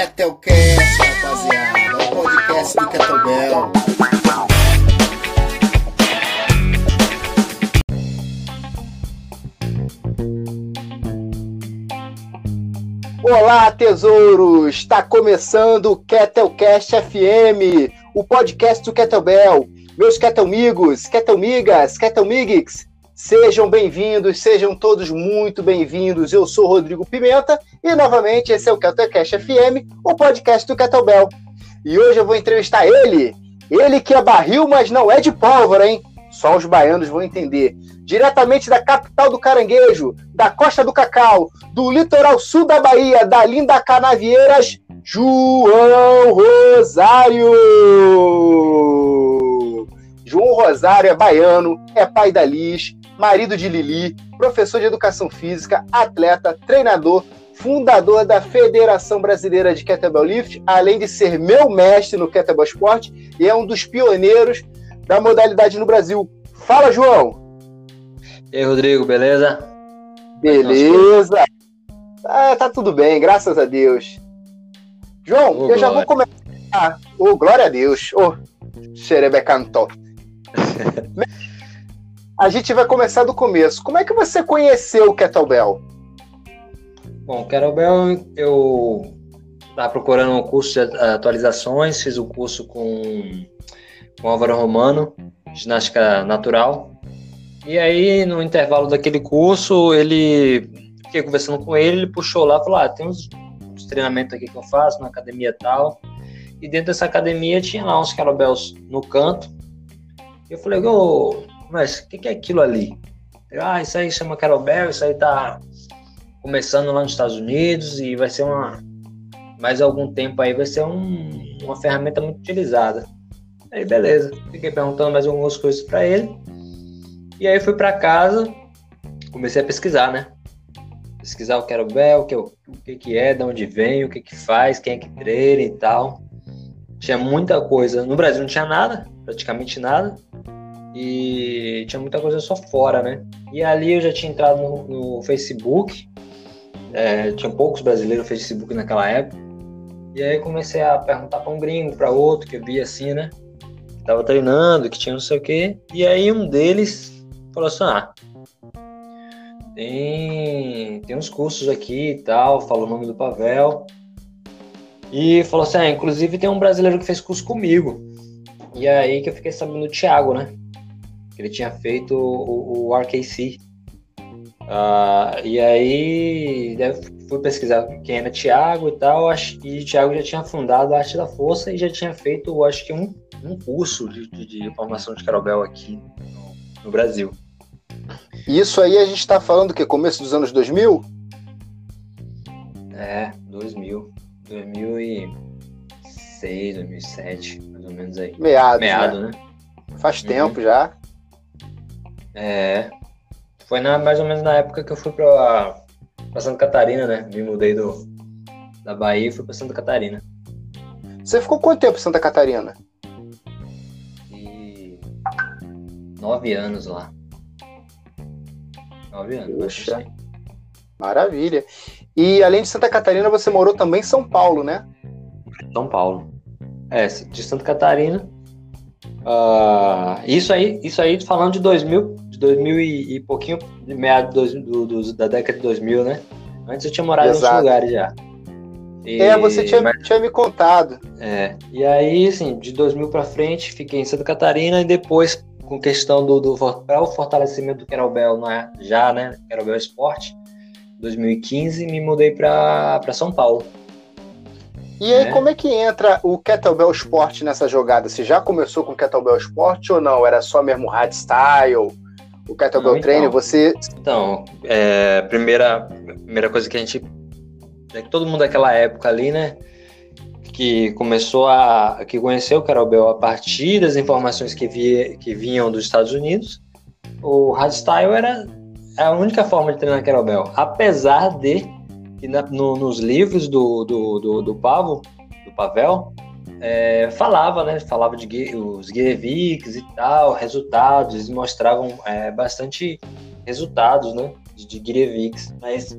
Ketelcast, rapaziada. É o podcast do Kettlebell. Olá, tesouros! Está começando o Ketelcast FM, o podcast do Kettlebell. Meus Ketelmigos, Ketelmigas, Ketelmigix, sejam bem-vindos, sejam todos muito bem-vindos. Eu sou Rodrigo Pimenta e, novamente, esse é o Ketelcast FM, o podcast do Kettlebell. E hoje eu vou entrevistar ele, ele que é barril, mas não é de pólvora, hein? Só os baianos vão entender. Diretamente da capital do caranguejo, da costa do cacau, do litoral sul da Bahia, da linda Canavieiras, João Rosário! João Rosário é baiano, é pai da Liz, marido de Lili, professor de educação física, atleta, treinador, fundador da Federação Brasileira de Kettlebell Lift, além de ser meu mestre no Kettlebell Sport e é um dos pioneiros da modalidade no Brasil. Fala, João! E aí, Rodrigo, beleza? Beleza! Ah, tá tudo bem, graças a Deus. João, Ô, eu já vou glória. começar. Ô, glória a Deus. Ô, xerebecanto. A gente vai começar do começo. Como é que você conheceu o Kettlebell? Bom, Kettlebell, eu estava procurando um curso de atualizações, fiz o curso com, com Álvaro Romano, ginástica natural. E aí, no intervalo daquele curso, ele fiquei conversando com ele, ele puxou lá e falou: Ah, tem uns, uns treinamentos aqui que eu faço na academia tal. E dentro dessa academia tinha lá uns kettlebells no canto. E eu falei: Ô, mas o que, que é aquilo ali? Ah, isso aí chama kettlebell, isso aí tá começando lá nos Estados Unidos e vai ser uma mais algum tempo aí vai ser um- uma ferramenta muito utilizada. Aí beleza, fiquei perguntando mais algumas coisas para ele. E aí fui para casa, comecei a pesquisar, né? Pesquisar o kettlebell, o que, o que que é, de onde vem, o que que faz, quem é que treina e tal. Tinha muita coisa. No Brasil não tinha nada, praticamente nada. E tinha muita coisa só fora, né? E ali eu já tinha entrado no, no Facebook, é, tinha poucos brasileiros no Facebook naquela época. E aí comecei a perguntar para um gringo, para outro, que eu via assim, né? Que tava treinando, que tinha não sei o quê. E aí um deles falou assim: ah, tem, tem uns cursos aqui e tal, falou o nome do Pavel. E falou assim: ah, inclusive tem um brasileiro que fez curso comigo. E aí que eu fiquei sabendo do Thiago, né? Que ele tinha feito o, o RKC. Ah, e aí fui pesquisar quem era Thiago e tal, acho- e Thiago já tinha fundado a Arte da Força e já tinha feito, acho que um, um curso de, de, de formação de Carobel aqui no, no Brasil. Isso aí a gente tá falando que começo dos anos 2000? É, 2000, 2006, 2007, mais ou menos aí. Meados, Meado, né? né? Faz Uhum. tempo já. É. Foi na, mais ou menos na época que eu fui pra, pra Santa Catarina, né? Me mudei do, da Bahia e fui pra Santa Catarina. Você ficou quanto tempo em Santa Catarina? E nove anos lá. Nove anos, Puxa. Maravilha. E além de Santa Catarina, você morou também em São Paulo, né? São Paulo. É, de Santa Catarina. Ah, isso aí, isso aí falando de 2000, de 2000 e, e pouquinho, de meado dois- do- do- da década de 2000, né? Antes eu tinha morado em Exato. outros lugares já. E- É, você tinha, mas- tinha me contado. É, e aí, assim, de 2000 pra frente, fiquei em Santa Catarina e depois, com questão do, do o fortalecimento do Kettlebell né, já, né, Kettlebell Esporte, 2015, me mudei pra São Paulo. E aí, É. como é que entra o Kettlebell Sport nessa jogada? Você já começou com o Kettlebell Sport ou não? Era só mesmo hardstyle? O Kettlebell Não, então. Você... Então, é, primeira, primeira coisa que a gente. É que todo mundo daquela época ali, né? Que começou a. que conheceu o Kettlebell a partir das informações que, via, que vinham dos Estados Unidos. O hardstyle era a única forma de treinar Kettlebell. Apesar de que na- no- nos livros do, do, do, do Pavo, do Pavel, é, falava, né? Falava de os Guievics e tal, resultados, eles mostravam é, bastante resultados, né? De, de mas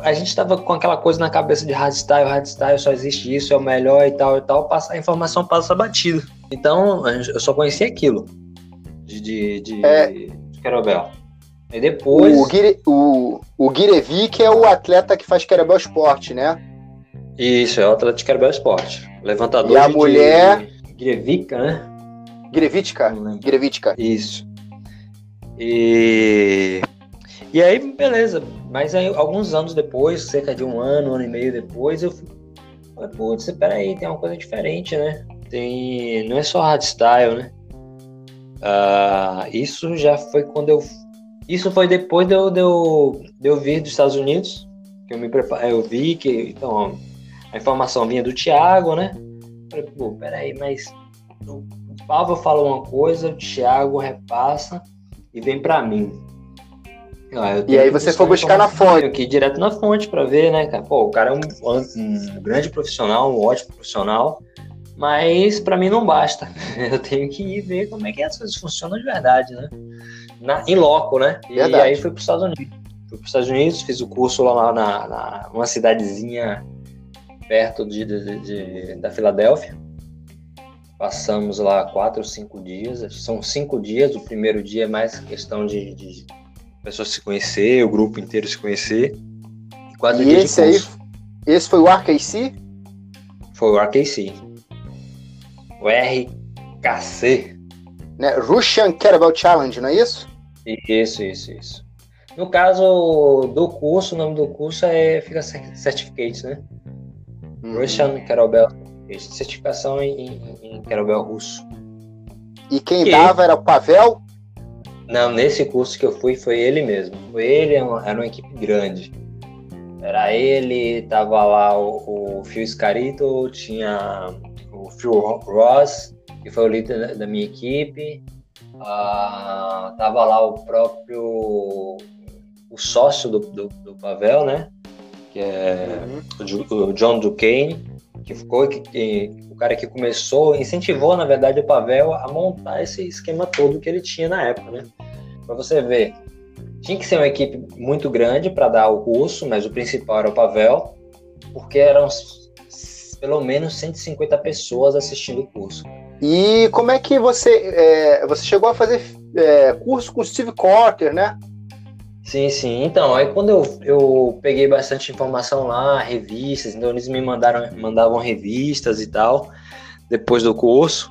a gente tava com aquela coisa na cabeça de hardstyle, hardstyle só existe isso, é o melhor e tal e tal, passa, a informação passa batido. Então, eu só conhecia aquilo de, de, de, É. de Querobel. E depois. O, Guire, o, o é o atleta que faz Querobel Esporte, né? Isso, é o Atlético Querobel Esporte. Levantador E a de- mulher? de Grevica, né? Lembro. Guirevitka. Isso. E. E aí, beleza. Mas aí, alguns anos depois, cerca de um ano, um ano e meio depois, eu falei, putz, peraí, tem uma coisa diferente, né? Tem. Não é só hardstyle, né? Ah, isso já foi quando eu. Isso foi depois de eu, de, eu, de eu vir dos Estados Unidos. Que eu me preparei. Eu vi que. Então, a informação vinha do Thiago, né? Falei, pô, peraí, mas o Pava fala uma coisa, o Thiago repassa e vem pra mim. Ah, eu E aí você foi buscar na fonte. que ir direto na fonte pra ver, né, cara? Pô, o cara é um, um grande profissional, um ótimo profissional, mas pra mim não basta. Eu tenho que ir ver como é que as coisas funcionam de verdade, né? Na, em loco, né? E Verdade. aí fui pros Estados Unidos. Fui pros Estados Unidos, fiz o curso lá na, na uma cidadezinha perto de, de- de- da Filadélfia. Passamos lá quatro ou cinco dias. São cinco dias. O primeiro dia é mais questão de, de pessoas se conhecer, o grupo inteiro se conhecer. E quatro E dias esse de aí, curso. esse foi o RKC? Foi o RKC. O RKC. Né? Russian Kettlebell Challenge, não é isso? Isso, isso, isso. No caso do curso, o nome do curso é fica cer- Certificate, né? Russian Kettlebell. Certificação em, em, russo. E quem Que? dava era o Pavel? Não, nesse curso que eu fui foi ele mesmo. Ele, era uma, era uma equipe grande. Era ele, tava lá o, o Phil Scarito, tinha o Phil Ross, que foi o líder da- minha equipe. Ah, tava lá o próprio o sócio do, do, do Pavel, né? Que é o, Ju- o John Duquesne, que ficou que, que- o cara que começou, incentivou na verdade o Pavel a montar esse esquema todo que ele tinha na época, né? Para você ver, tinha que ser uma equipe muito grande para dar o curso, mas o principal era o Pavel, porque eram pelo menos 150 pessoas assistindo o curso. E como é que você. é, você chegou a fazer é, curso com o Steve Corker, né? Sim, sim. Então, aí quando eu, eu peguei bastante informação lá, revistas, então eles me mandaram, mandavam revistas e tal, depois do curso.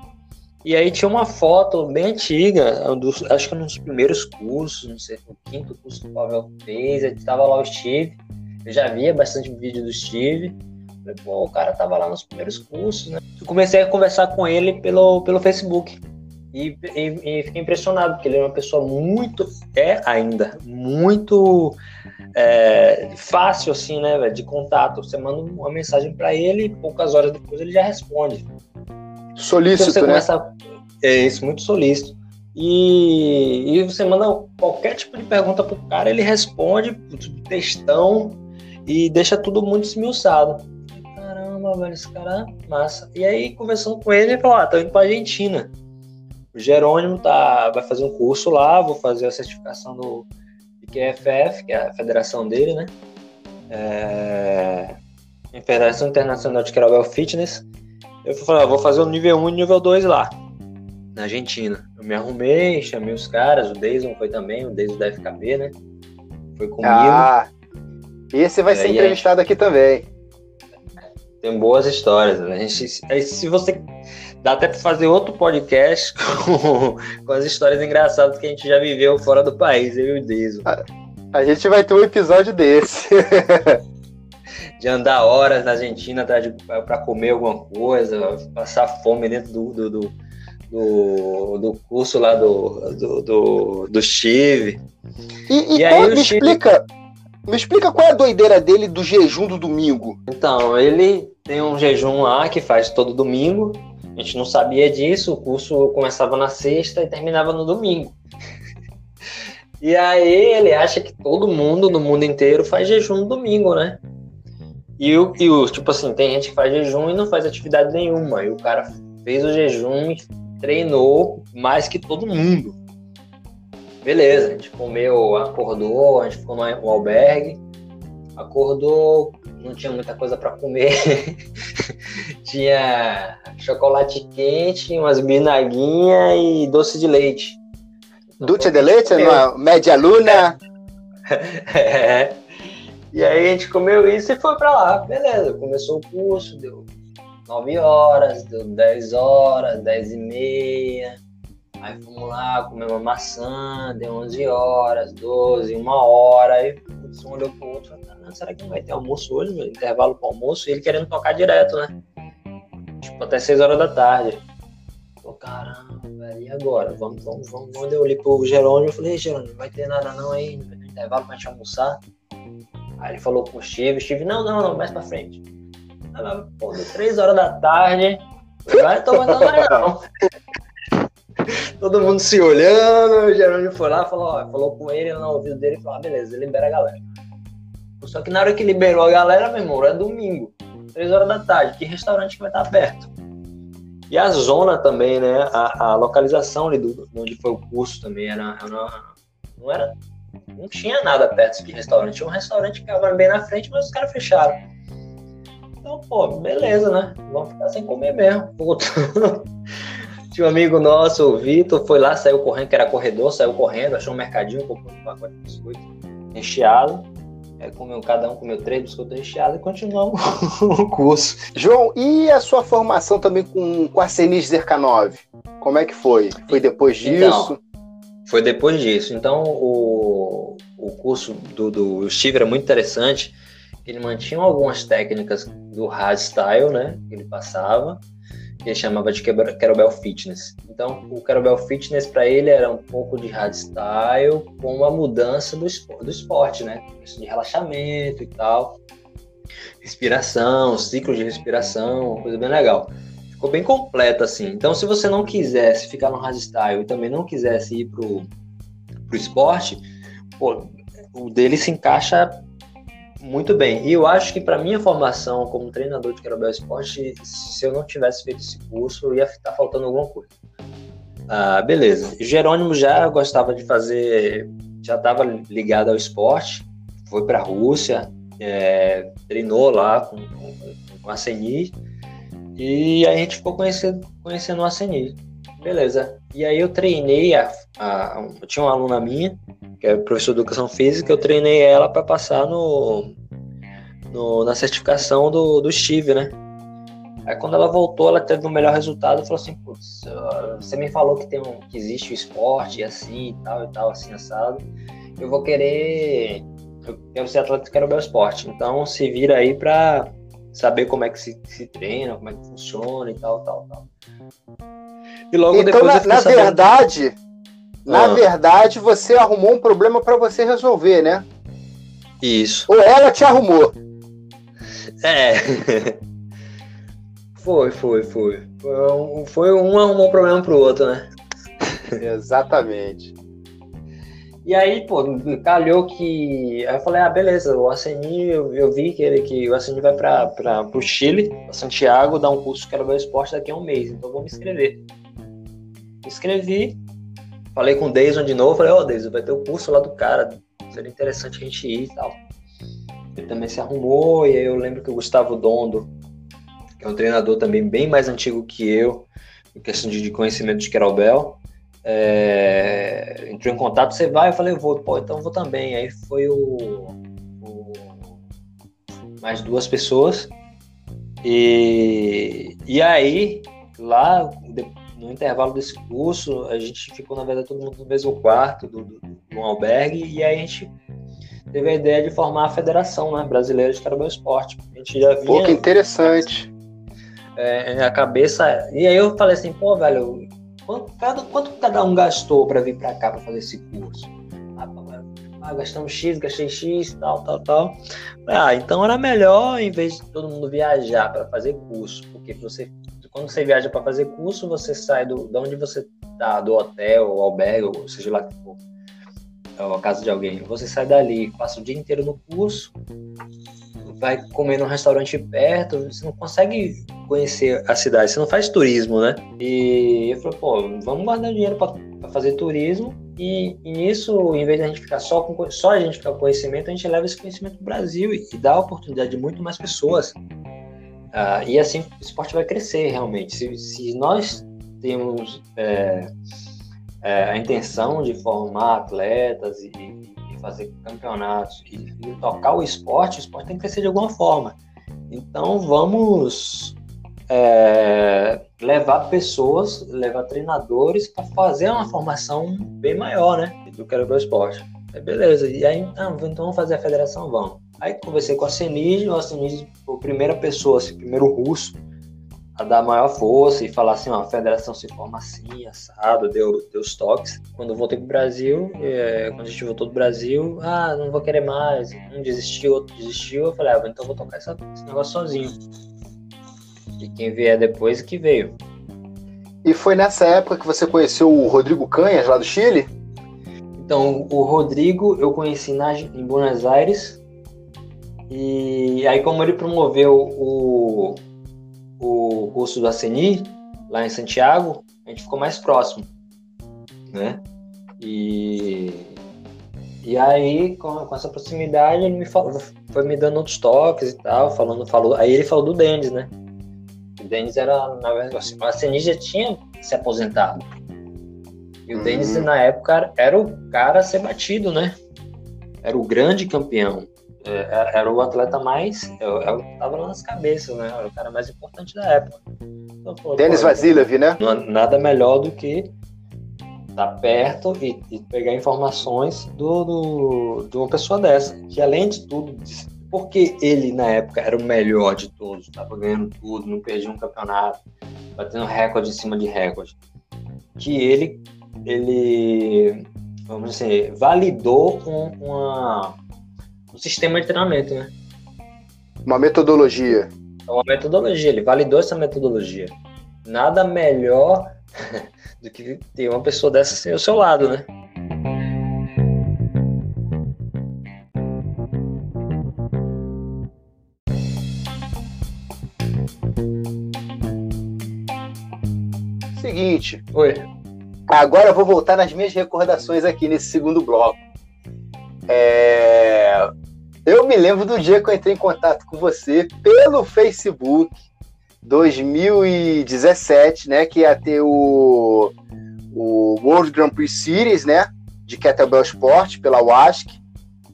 E aí tinha uma foto bem antiga, um dos- acho que um dos primeiros cursos, não sei, o quinto curso que o Pavel fez, aí tava lá o Steve, eu já via bastante vídeo do Steve. Pô, o cara tava lá nos primeiros cursos, né? Eu comecei a conversar com ele pelo, pelo Facebook. E, e- e fiquei impressionado, porque ele é uma pessoa muito, é ainda, muito é, fácil, assim, né, de contato. Você manda uma mensagem pra ele e poucas horas depois ele já responde. Então Solícito, você né? começa. É isso, muito solícito. E, e você manda qualquer tipo de pergunta pro cara, ele responde, tipo, textão, e deixa tudo muito esmiuçado. Caramba, velho, esse cara é massa. E aí, conversando com ele, ele falou: Ah, tô indo pra Argentina. O Jerônimo tá, vai fazer um curso lá, vou fazer a certificação do IQFF, que é a federação dele, né? É, Federação Internacional de Kettlebell Fitness. Eu falei, ah, vou fazer o nível 1 e nível 2 lá, na Argentina. Eu me arrumei, chamei os caras, o Deison foi também, o Deison da FKB, né? Foi comigo. Ah, esse vai ser E aí, entrevistado aqui também. Tem boas histórias. né? A gente, aí, se você. Dá até pra fazer outro podcast com, com as histórias engraçadas que a gente já viveu fora do país, eu e o Deison. A gente vai ter um episódio desse. De andar horas na Argentina pra comer alguma coisa, passar fome dentro do, do, do, do- do curso lá do, do, do, do Steve. E, e E aí me explica. Me explica qual é a doideira dele do jejum do domingo. Então, ele tem um jejum lá que faz todo domingo. A gente não sabia disso, o curso começava na sexta e terminava no domingo. E aí ele acha que todo mundo no mundo inteiro faz jejum no domingo, né? E o, e o tipo assim, tem gente que faz jejum e não faz atividade nenhuma. E o cara fez o jejum e treinou mais que todo mundo. Beleza, a gente comeu, acordou, a gente ficou no albergue. Acordou, não tinha muita coisa para comer. tinha chocolate quente, umas binaguinhas e doce de leite. Dulce de leite, uma média luna. é. E aí a gente comeu isso e foi para lá. Beleza, começou o curso, deu 9 horas, deu 10 horas, 10 e meia. Aí fomos lá, comemos uma maçã, deu 11 horas, 12, uma hora. Aí um olhou pro outro e falou, será que não vai ter almoço hoje, meu? Intervalo pro almoço? E ele querendo tocar direto, né? Tipo, até 6 horas da tarde. Falei, caramba, velho, e agora? Vamos, vamos, vamos. Quando eu olhei pro Jerônimo, eu falei, Jerônimo, não vai ter nada não aí, não vai ter intervalo pra gente almoçar. Aí ele falou com o Steve, Steve, não, não, não, mais pra frente. Aí, pô, deu 3 horas da tarde, vai tomar mais não. Todo mundo se olhando, o Jerônimo foi lá, falou, ó, falou com ele no ouvido dele e falou, ah, beleza, libera a galera. Só que na hora que liberou a galera, meu irmão, era domingo, 3 horas da tarde, que restaurante que vai estar aberto? E a zona também, né? A, a localização ali do, onde foi o curso também era, era, não era. Não tinha nada perto de restaurante. Tinha um restaurante que ficava bem na frente, mas os caras fecharam. Então, pô, beleza, né? Vamos ficar sem comer mesmo. Puta. Tinha um amigo nosso, o Vitor, foi lá, saiu correndo, que era corredor, saiu correndo, achou um mercadinho, comprou um pacote de biscoito recheado. Aí comeu, cada um comeu três biscoitos recheados e continuamos o curso. João, e a sua formação também com, com a Senis Zerkanov? Como é que foi? Foi depois disso? Então, foi depois disso. Então, o, o curso do, do Steve era muito interessante. Ele mantinha algumas técnicas do hardstyle, né? Que ele passava que ele chamava de Kettlebell Fitness. Então, o Kettlebell Fitness para ele era um pouco de hardstyle com uma mudança do esporte, do esporte, né? De relaxamento e tal. Respiração, ciclo de respiração, uma coisa bem legal. Ficou bem completa assim. Então, se você não quisesse ficar no hardstyle e também não quisesse ir pro, pro esporte, pô, o dele se encaixa muito bem. E eu acho que para minha formação como treinador de Querobel Esporte, se eu não tivesse feito esse curso, ia estar faltando alguma coisa. Ah, beleza. Jerônimo já gostava de fazer, já estava ligado ao esporte, foi para a Rússia, é, treinou lá com, com, com a CENI, e a gente ficou conhecendo, conhecendo a CENI. Beleza. E aí eu treinei, a, a, eu tinha uma aluna minha, que é professor de educação física, eu treinei ela para passar no, no, na certificação do, do Steve, né? Aí quando ela voltou, ela teve o um melhor resultado, falou assim, putz, você me falou que tem um, que existe o esporte assim e tal e tal, assim, assado. Eu vou querer. Eu quero ser atleta, quero ver o esporte. Então se vira aí pra saber como é que se, se treina, como é que funciona e tal, tal, tal. E logo então, depois. Na, na verdade, na ah. verdade, você arrumou um problema para você resolver, né? Isso. Ou ela te arrumou. É. foi, foi, foi. Foi um, foi um arrumou um problema pro outro, né? Exatamente. E aí, pô, calhou que. Aí eu falei, ah, beleza, o Asseni, eu, eu vi que, ele, que o Asseni vai para o Chile, pra Santiago, dar um curso que era o esporte daqui a um mês, então vou me inscrever. Me inscrevi, Falei com o Deison de novo, falei, ó, oh, Deison, vai ter o curso lá do cara, seria interessante a gente ir e tal. Ele também se arrumou, e aí eu lembro que o Gustavo Dondo, que é um treinador também bem mais antigo que eu, em questão de conhecimento de Kerobel, é, entrou em contato, você vai? Eu falei, eu vou, pô, então eu vou também. Aí foi o, o mais duas pessoas. E, e aí, lá, no intervalo desse curso, a gente ficou, na verdade, todo mundo no mesmo quarto do, do, do albergue, e aí a gente teve a ideia de formar a Federação né, Brasileira de Carabel Esporte. A gente já vinha, pô, que interessante. É, a cabeça. E aí eu falei assim, pô, velho, quanto cada, quanto cada um gastou para vir para cá para fazer esse curso? Ah, ah, gastamos X, gastei X, tal, tal, tal. Ah, então era melhor, em vez de todo mundo viajar para fazer curso, porque você quando você viaja para fazer curso, você sai do, de onde você tá, do hotel, ou albergue, ou seja lá que for, ou a casa de alguém. Você sai dali, passa o dia inteiro no curso, vai comer num restaurante perto, você não consegue conhecer a cidade, você não faz turismo, né? E eu falei, pô, vamos guardar dinheiro para fazer turismo E, e nisso, em vez de a gente ficar só com só a gente ficar com conhecimento, a gente leva esse conhecimento para o Brasil e, e, dá a oportunidade de muito mais pessoas. Uh, e assim o esporte vai crescer realmente. Se, se nós temos é, é, a intenção de formar atletas e, e fazer campeonatos e, e tocar o esporte, o esporte tem que crescer de alguma forma. Então vamos é, levar pessoas, levar treinadores para fazer uma formação bem maior, né? Do que era o esporte. É beleza. E aí, ah, então vamos fazer a federação? Vamos. Aí conversei com a Senise, a Senise foi a primeira pessoa, assim, primeiro russo, a dar maior força e falar assim, ó, a federação se forma assim, assado, deu, deu os toques. Quando eu voltei pro Brasil, é, quando a gente voltou do Brasil, ah, não vou querer mais, um desistiu, outro desistiu, eu falei, ah, então vou tocar essa, esse negócio sozinho. E quem vier depois que veio. E foi nessa época que você conheceu o Rodrigo Canhas, lá do Chile? Então, o Rodrigo eu conheci na, em Buenos Aires. E aí, como ele promoveu o, o curso do Aceni, lá em Santiago, a gente ficou mais próximo, né? E, e aí, com, com essa proximidade, ele me falou, foi me dando outros toques e tal, falando, falou, aí ele falou do Denis, né? O Denis era, na verdade, assim, o Aceni já tinha se aposentado. E o uhum. Denis, na época, era o cara a ser batido, né? Era o grande campeão. É, é, era o atleta mais. Eu, eu tava lá nas cabeças, né? Era o cara mais importante da época. Então, Denis Vasiliev, né? Nada melhor do que estar tá perto e, e, pegar informações do, do, de uma pessoa dessa. Que além de tudo, porque ele na época era o melhor de todos, estava ganhando tudo, não perdia um campeonato, batendo recorde em cima de recorde. Que ele, ele vamos dizer, validou um, uma um sistema de treinamento, né? Uma metodologia. É uma metodologia, ele validou essa metodologia. Nada melhor do que ter uma pessoa dessa assim ao seu lado, né? Seguinte. Oi. Agora eu vou voltar nas minhas recordações aqui nesse segundo bloco. É... Eu me lembro do dia que eu entrei em contato com você pelo Facebook 2017, né? Que ia ter o, o World Grand Prix Series, né? De Kettlebell Sport pela WASC.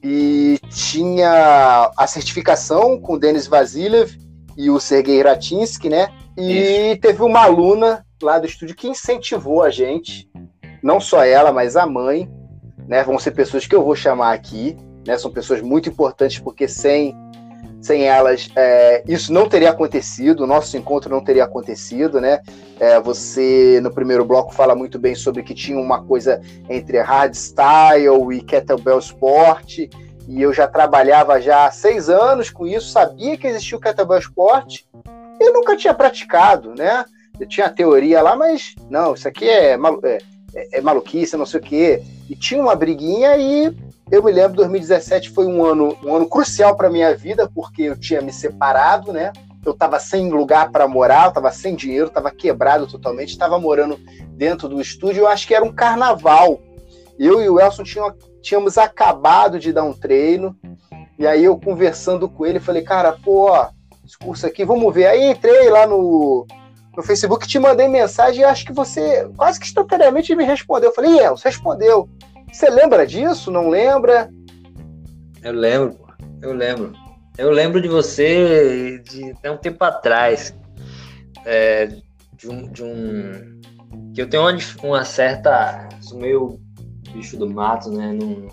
E tinha a certificação com o Denis Vasiliev e o Sergei Ratinsky, né? E Isso. teve uma aluna lá do estúdio que incentivou a gente, não só ela, mas a mãe, né? Vão ser pessoas que eu vou chamar aqui, né? São pessoas muito importantes porque sem sem elas é, isso não teria acontecido, o nosso encontro não teria acontecido, né? É, você no primeiro bloco fala muito bem sobre que tinha uma coisa entre hardstyle e kettlebell sport, e eu já trabalhava já há seis anos com isso, sabia que existia o kettlebell sport, e nunca tinha praticado, né? Eu tinha a teoria lá, mas não, isso aqui é, é, é, é maluquice, não sei o quê. E tinha uma briguinha e eu me lembro, 2017 foi um ano, um ano crucial para minha vida, porque eu tinha me separado, né? Eu estava sem lugar para morar, estava sem dinheiro, estava quebrado totalmente, estava morando dentro do estúdio. Eu acho que era um carnaval. Eu e o Elson tínhamos acabado de dar um treino. E aí eu conversando com ele, falei, cara, pô, ó, esse curso aqui, vamos ver. Aí entrei lá no, no Facebook, te mandei mensagem e acho que você quase que instantaneamente me respondeu. Eu falei, Elson, respondeu. Você lembra disso? Não lembra? Eu lembro. Eu lembro. Eu lembro de você de até um tempo atrás. É, de, um, de um. Que eu tenho uma, uma certa. Sou meio bicho do mato, né? Não,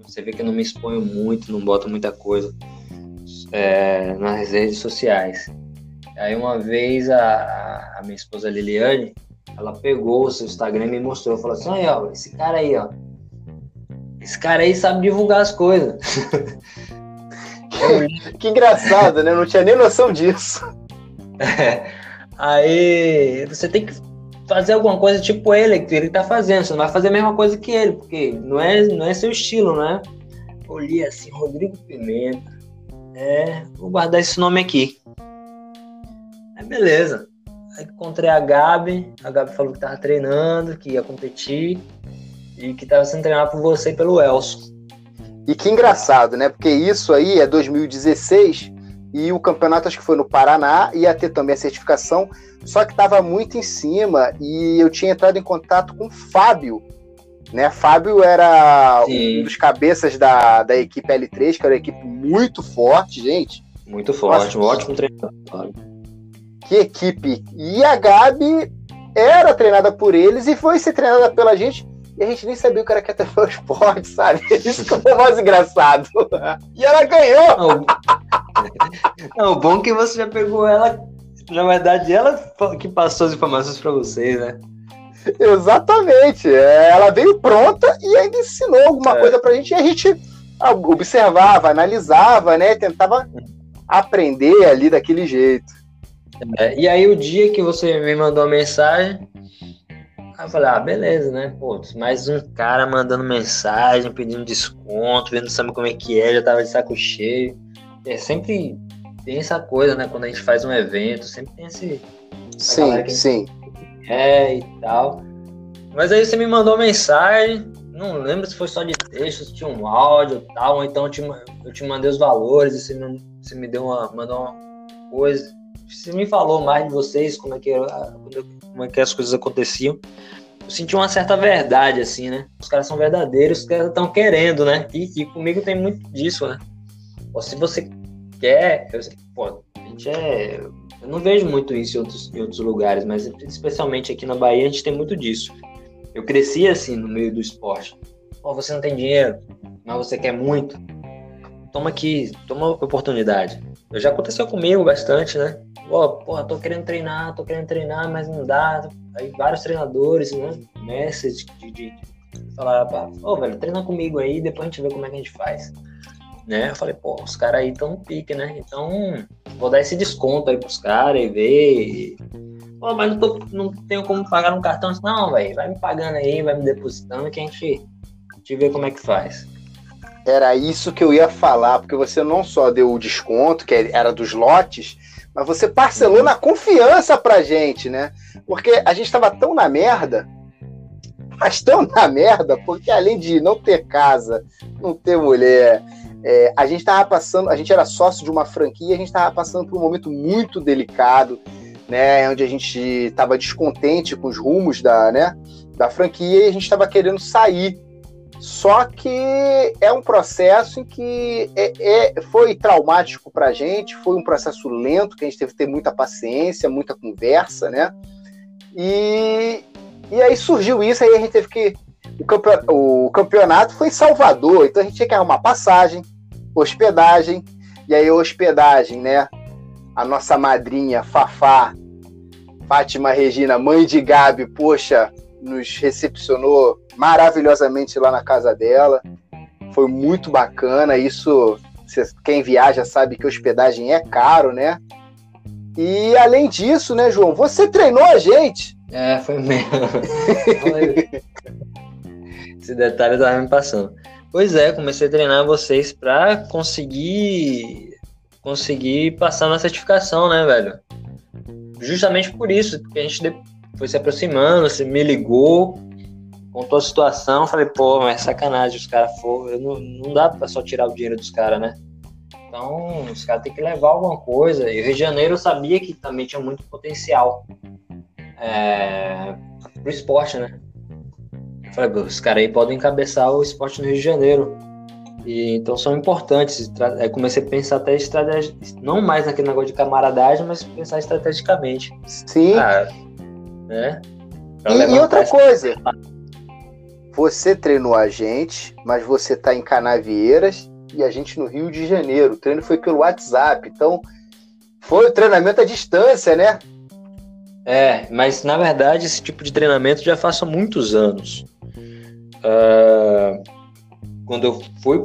você vê que eu não me exponho muito, não boto muita coisa é, nas redes sociais. Aí uma vez a, a minha esposa Liliane, ela pegou o seu Instagram e me mostrou, falou assim, olha, esse cara aí, ó, esse cara aí sabe divulgar as coisas. que engraçado, né? Eu não tinha nem noção disso. É. Aí você tem que fazer alguma coisa tipo ele, que ele tá fazendo. Você não vai fazer a mesma coisa que ele, porque não é, não é seu estilo, né? Olhei assim, Rodrigo Pimenta. É, vou guardar esse nome aqui. Aí beleza. Aí encontrei a Gabi. A Gabi falou que tava treinando, que ia competir. E que estava sendo treinado por você e pelo Elson. E que engraçado, né? Porque isso aí é 2016 e o campeonato acho que foi no Paraná, ia ter também a certificação, só que estava muito em cima e eu tinha entrado em contato com o Fábio, né? Fábio era Sim. um dos cabeças da, da equipe L3, que era uma equipe muito forte, gente. Muito forte, um ótimo treinador. Que equipe! E a Gabi era treinada por eles e foi ser treinada pela gente. E a gente nem sabia o que era Kettlebell Esporte, sabe? Isso que foi mais engraçado. E ela ganhou! Não, não, o bom é que você já pegou ela. Na verdade, ela que passou as informações para vocês, né? Exatamente. Ela veio pronta e ainda ensinou alguma é. coisa pra gente e a gente observava, analisava, né? Tentava aprender ali daquele jeito. É, e aí o dia que você me mandou a mensagem, eu falei, ah, beleza, né? Pô, mais um cara mandando mensagem, pedindo desconto, vendo sabe como é que é, já tava de saco cheio. É sempre tem essa coisa, né? Quando a gente faz um evento, sempre tem esse. Sim, sim. É e tal. Mas aí você me mandou mensagem, não lembro se foi só de texto, se tinha um áudio e tal, ou então eu te, eu te mandei os valores e você me, você me deu uma, mandou uma coisa. Você me falou mais de vocês, como é que, como é que as coisas aconteciam. Eu senti uma certa verdade, assim, né? Os caras são verdadeiros, os caras estão querendo, né? E, e, comigo tem muito disso, né? Se você quer, eu, pô, a gente é eu não vejo muito isso em outros, em outros lugares, mas especialmente aqui na Bahia a gente tem muito disso. Eu cresci assim no meio do esporte. Oh, você não tem dinheiro, mas você quer muito. Toma aqui, toma oportunidade. Já aconteceu comigo bastante, né? Pô, porra, tô querendo treinar, tô querendo treinar, mas não dá. Aí vários treinadores, né? Mestres de, de, de falar, ô, oh, velho, treina comigo aí, depois a gente vê como é que a gente faz né? Eu falei, pô, os caras aí no pique, né? Então, vou dar esse desconto aí pros caras e ver. Pô, mas não, tô, não tenho como pagar no cartão. Não, velho, vai me pagando aí, vai me depositando que a gente, a gente vê como é que faz. Era isso que eu ia falar, porque você não só deu o desconto, que era dos lotes, mas você parcelou na confiança pra gente, né? Porque a gente tava tão na merda, mas tão na merda, porque além de não ter casa, não ter mulher, é, a gente estava passando, a gente era sócio de uma franquia, a gente estava passando por um momento muito delicado, né, onde a gente estava descontente com os rumos da, né, da franquia e a gente estava querendo sair. Só que é um processo em que é, é, foi traumático para a gente, foi um processo lento, que a gente teve que ter muita paciência, muita conversa, né? E, e aí surgiu isso, aí a gente teve que o campeonato foi em Salvador, então a gente tinha que arrumar passagem, hospedagem, e aí hospedagem, né? A nossa madrinha, Fafá, Fátima Regina, mãe de Gabi, poxa, nos recepcionou maravilhosamente lá na casa dela. Foi muito bacana. Isso, quem viaja sabe que hospedagem é caro, né? E além disso, né, João, você treinou a gente. É, foi mesmo. Esse detalhe tava me passando. Pois é, comecei a treinar vocês para conseguir conseguir passar na certificação, né, velho? Justamente por isso, porque a gente foi se aproximando, você me ligou, contou a situação, falei, pô, mas é sacanagem, os caras foram, não, não dá para só tirar o dinheiro dos caras, né? Então, os caras têm que levar alguma coisa. E o Rio de Janeiro eu sabia que também tinha muito potencial é, pro esporte, né? falei, os caras aí podem encabeçar o esporte no Rio de Janeiro. E, então são importantes. Aí comecei a pensar até estratégia, não mais naquele negócio de camaradagem, mas pensar estrategicamente. Sim. Ah, né? E, e, outra coisa, você treinou a gente, mas você está em Canavieiras e a gente no Rio de Janeiro. O treino foi pelo WhatsApp, então foi o treinamento à distância, né? É, mas na verdade esse tipo de treinamento já faço há muitos anos. Uh, quando eu fui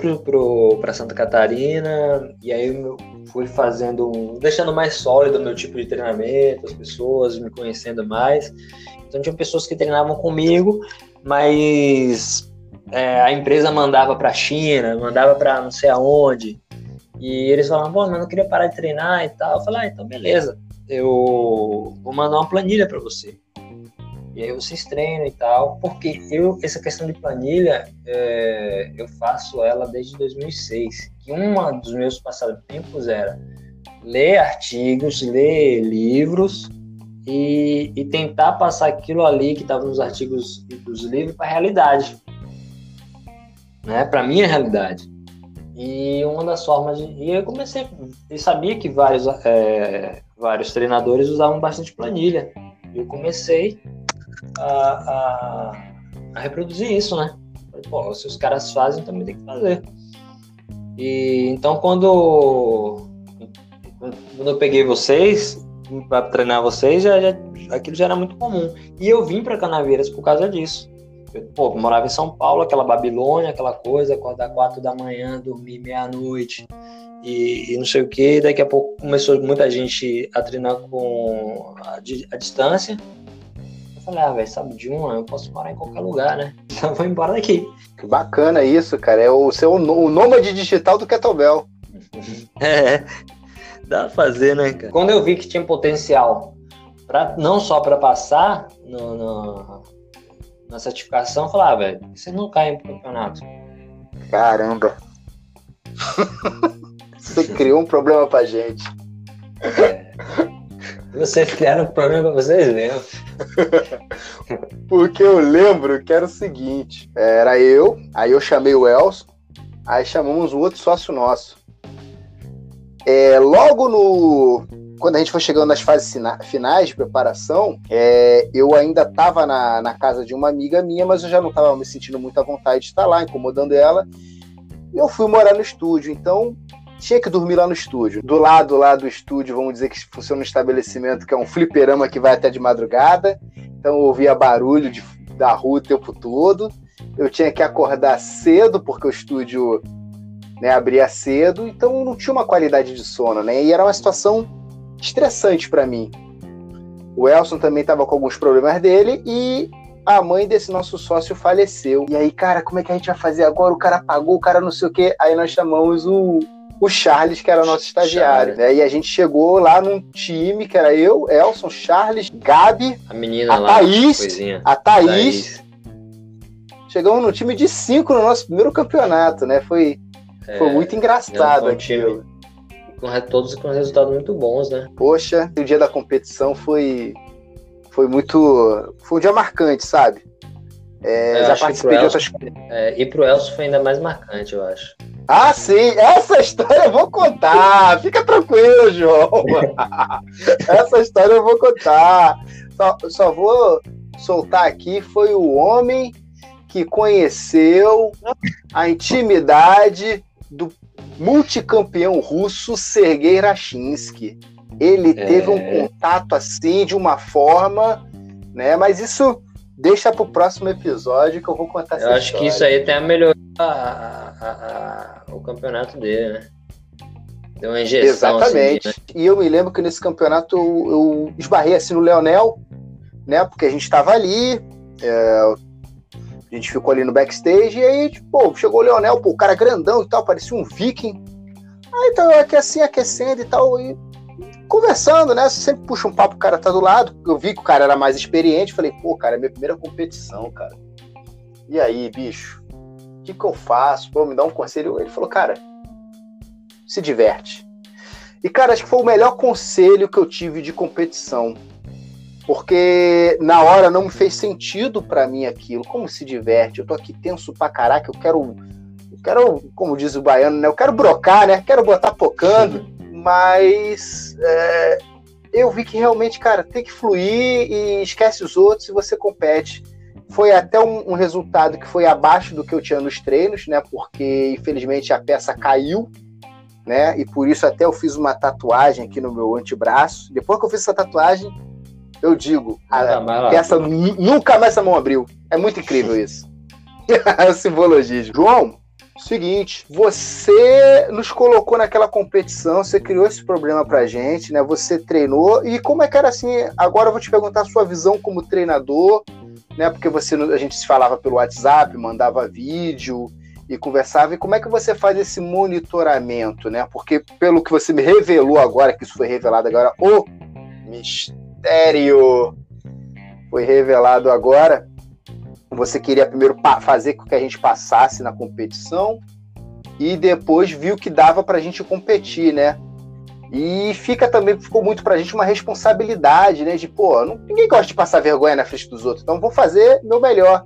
para Santa Catarina, e aí eu fui fazendo, deixando mais sólido o meu tipo de treinamento, as pessoas me conhecendo mais. Então tinha pessoas que treinavam comigo, mas é, a empresa mandava para a China, mandava para não sei aonde. E eles falavam, pô, mas não queria parar de treinar e tal. Eu falei, ah, então beleza, eu vou mandar uma planilha para você. E aí vocês treinam e tal, porque eu, essa questão de planilha, é, eu faço ela desde 2006. Que um dos meus passatempos era ler artigos, ler livros e, e tentar passar aquilo ali que estava nos artigos e dos livros para a realidade, né? Para minha realidade. E uma das formas de. E eu comecei. Eu sabia que vários, é, vários treinadores usavam bastante planilha. Eu comecei a, a, a reproduzir isso, né? Pô, se os caras fazem, também tem que fazer. E então quando, quando eu peguei vocês para treinar vocês, já, já, aquilo já era muito comum. E eu vim para Canaveiras por causa disso. Eu, pô, morava em São Paulo, aquela Babilônia, aquela coisa, acordar quatro da manhã, dormir meia-noite e, e, não sei o que. Daqui a pouco começou muita gente a treinar com a, a distância falei, ah, velho, sabe de uma, eu posso morar em qualquer lugar, né? Então vou embora daqui. Que bacana isso, cara. É o seu o nômade digital do Kettlebell. é, dá pra fazer, né, cara? Quando eu vi que tinha potencial, pra, não só para passar no, no, na certificação, eu falei, ah, velho, você não cai pro campeonato. Caramba. você criou um problema pra gente. É. Vocês criaram um problema pra vocês mesmo. Porque eu lembro que era o seguinte: era eu, aí eu chamei o Elson, aí chamamos um outro sócio nosso. É, logo no. Quando a gente foi chegando nas fases finais de preparação, é, eu ainda estava na, na casa de uma amiga minha, mas eu já não estava me sentindo muito à vontade de estar lá, incomodando ela. E eu fui morar no estúdio. Então, tinha que dormir lá no estúdio. Do lado lá do estúdio, vamos dizer que funciona um estabelecimento que é um fliperama que vai até de madrugada. Então eu ouvia barulho de, da rua o tempo todo. Eu tinha que acordar cedo, porque o estúdio né, abria cedo, então não tinha uma qualidade de sono, né? E era uma situação estressante para mim. O Elson também estava com alguns problemas dele e a mãe desse nosso sócio faleceu. E aí, cara, como é que a gente vai fazer agora? O cara pagou, o cara não sei o quê. Aí nós chamamos o, o Charles, que era nosso estagiário. Né? E a gente chegou lá num time que era eu, Elson, Charles, Gabi, a menina a lá, Thaís, a Thaís. Thaís. Chegamos no time de cinco no nosso primeiro campeonato, né? Foi, é, foi muito engraçado aquilo. Com todos com resultados muito bons, né? Poxa, o dia da competição foi foi muito foi um dia marcante, sabe? É, já participei de outras é, E pro Elcio foi ainda mais marcante, eu acho. Ah, sim, essa história eu vou contar. Fica tranquilo, João. essa história eu vou contar. Só, só vou soltar aqui: foi o homem que conheceu a intimidade do multicampeão russo Sergei Rashinsky. Ele é... teve um contato assim de uma forma, né? Mas isso deixa para o próximo episódio que eu vou contar Eu acho que isso aí tem a melhorar a, a, a, o campeonato dele, né? Deu uma injeção. Exatamente. Assim, né? E eu me lembro que nesse campeonato eu, eu esbarrei assim no Leonel, né? Porque a gente estava ali, é, a gente ficou ali no backstage, e aí, tipo, pô, chegou o Leonel, pô, o cara grandão e tal, parecia um viking. Aí então eu aqui assim, aquecendo e tal, e conversando, né? Você sempre puxa um papo, o cara tá do lado. Eu vi que o cara era mais experiente. Falei, pô, cara, é minha primeira competição, cara. E aí, bicho? O que, que eu faço? Pô, me dá um conselho. Ele falou, cara, se diverte. E, cara, acho que foi o melhor conselho que eu tive de competição. Porque na hora não me fez sentido para mim aquilo. Como se diverte? Eu tô aqui tenso pra caraca, eu quero. Eu quero, como diz o baiano, né? Eu quero brocar, né? Quero botar pocando. Mas é, eu vi que realmente, cara, tem que fluir e esquece os outros e você compete. Foi até um, um, resultado que foi abaixo do que eu tinha nos treinos, né? Porque infelizmente a peça caiu, né? E por isso até eu fiz uma tatuagem aqui no meu antebraço. Depois que eu fiz essa tatuagem, eu digo, a peça nunca mais essa mão abriu. É muito incrível isso. o simbologismo. João, Seguinte, você nos colocou naquela competição, você criou esse problema pra gente, né? Você treinou e como é que era assim? Agora eu vou te perguntar a sua visão como treinador, né? Porque você a gente se falava pelo WhatsApp, mandava vídeo e conversava. E como é que você faz esse monitoramento, né? Porque pelo que você me revelou agora, que isso foi revelado agora, o mistério foi revelado agora. Você queria primeiro fazer com que a gente passasse na competição e depois viu que dava para a gente competir, né? E fica também, ficou muito pra gente uma responsabilidade, né? De, pô, não, ninguém gosta de passar vergonha na frente dos outros, então vou fazer meu melhor.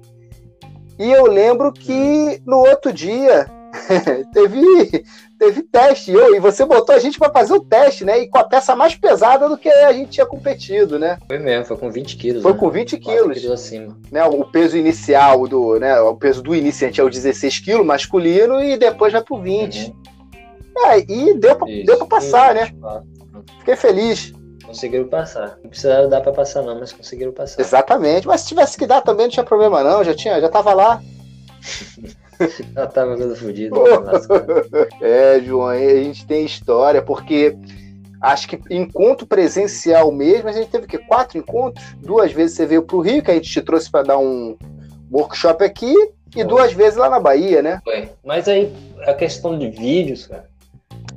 E eu lembro que no outro dia teve, teve teste, eu, e você botou a gente para fazer o teste, né? E com a peça mais pesada do que a gente tinha competido, né? Foi mesmo, foi com 20 quilos. Foi né? com 20 quilos. quilos acima. Né, o peso inicial do, né, o peso do iniciante é o 16 quilos masculino e depois vai pro 20. Uhum. É, e deu pra, deu pra passar, né? Fiquei feliz. Conseguiram passar. Não precisava dar pra passar, não, mas conseguiram passar. Exatamente. Mas se tivesse que dar também, não tinha problema, não. Já, tinha, já tava lá. já tava todo fodido. é, João, a gente tem história, porque acho que encontro presencial mesmo, a gente teve o quê? Quatro encontros? Duas vezes você veio pro Rio, que a gente te trouxe para dar um workshop aqui, e duas vezes lá na Bahia, né? Foi. Mas aí, a questão de vídeos, cara,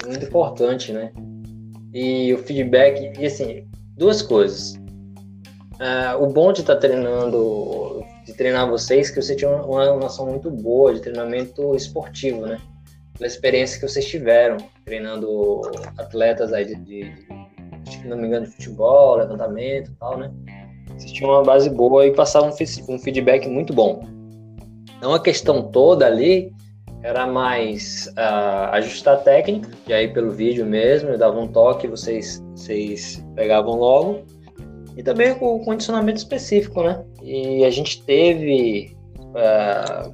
é muito importante, né? E o feedback, e assim, duas coisas. Uh, o bom de estar tá treinando, de treinar vocês, que você tinha uma, noção muito boa de treinamento esportivo, né? Pela experiência que vocês tiveram treinando atletas aí de, de, de não me engano, de futebol, levantamento e tal, né? Vocês tinham uma base boa e passavam um, um feedback muito bom. Então a questão toda ali era mais uh, ajustar a técnica, e aí pelo vídeo mesmo, eu dava um toque, vocês, vocês pegavam logo, e também o condicionamento específico, né? E a gente teve, uh,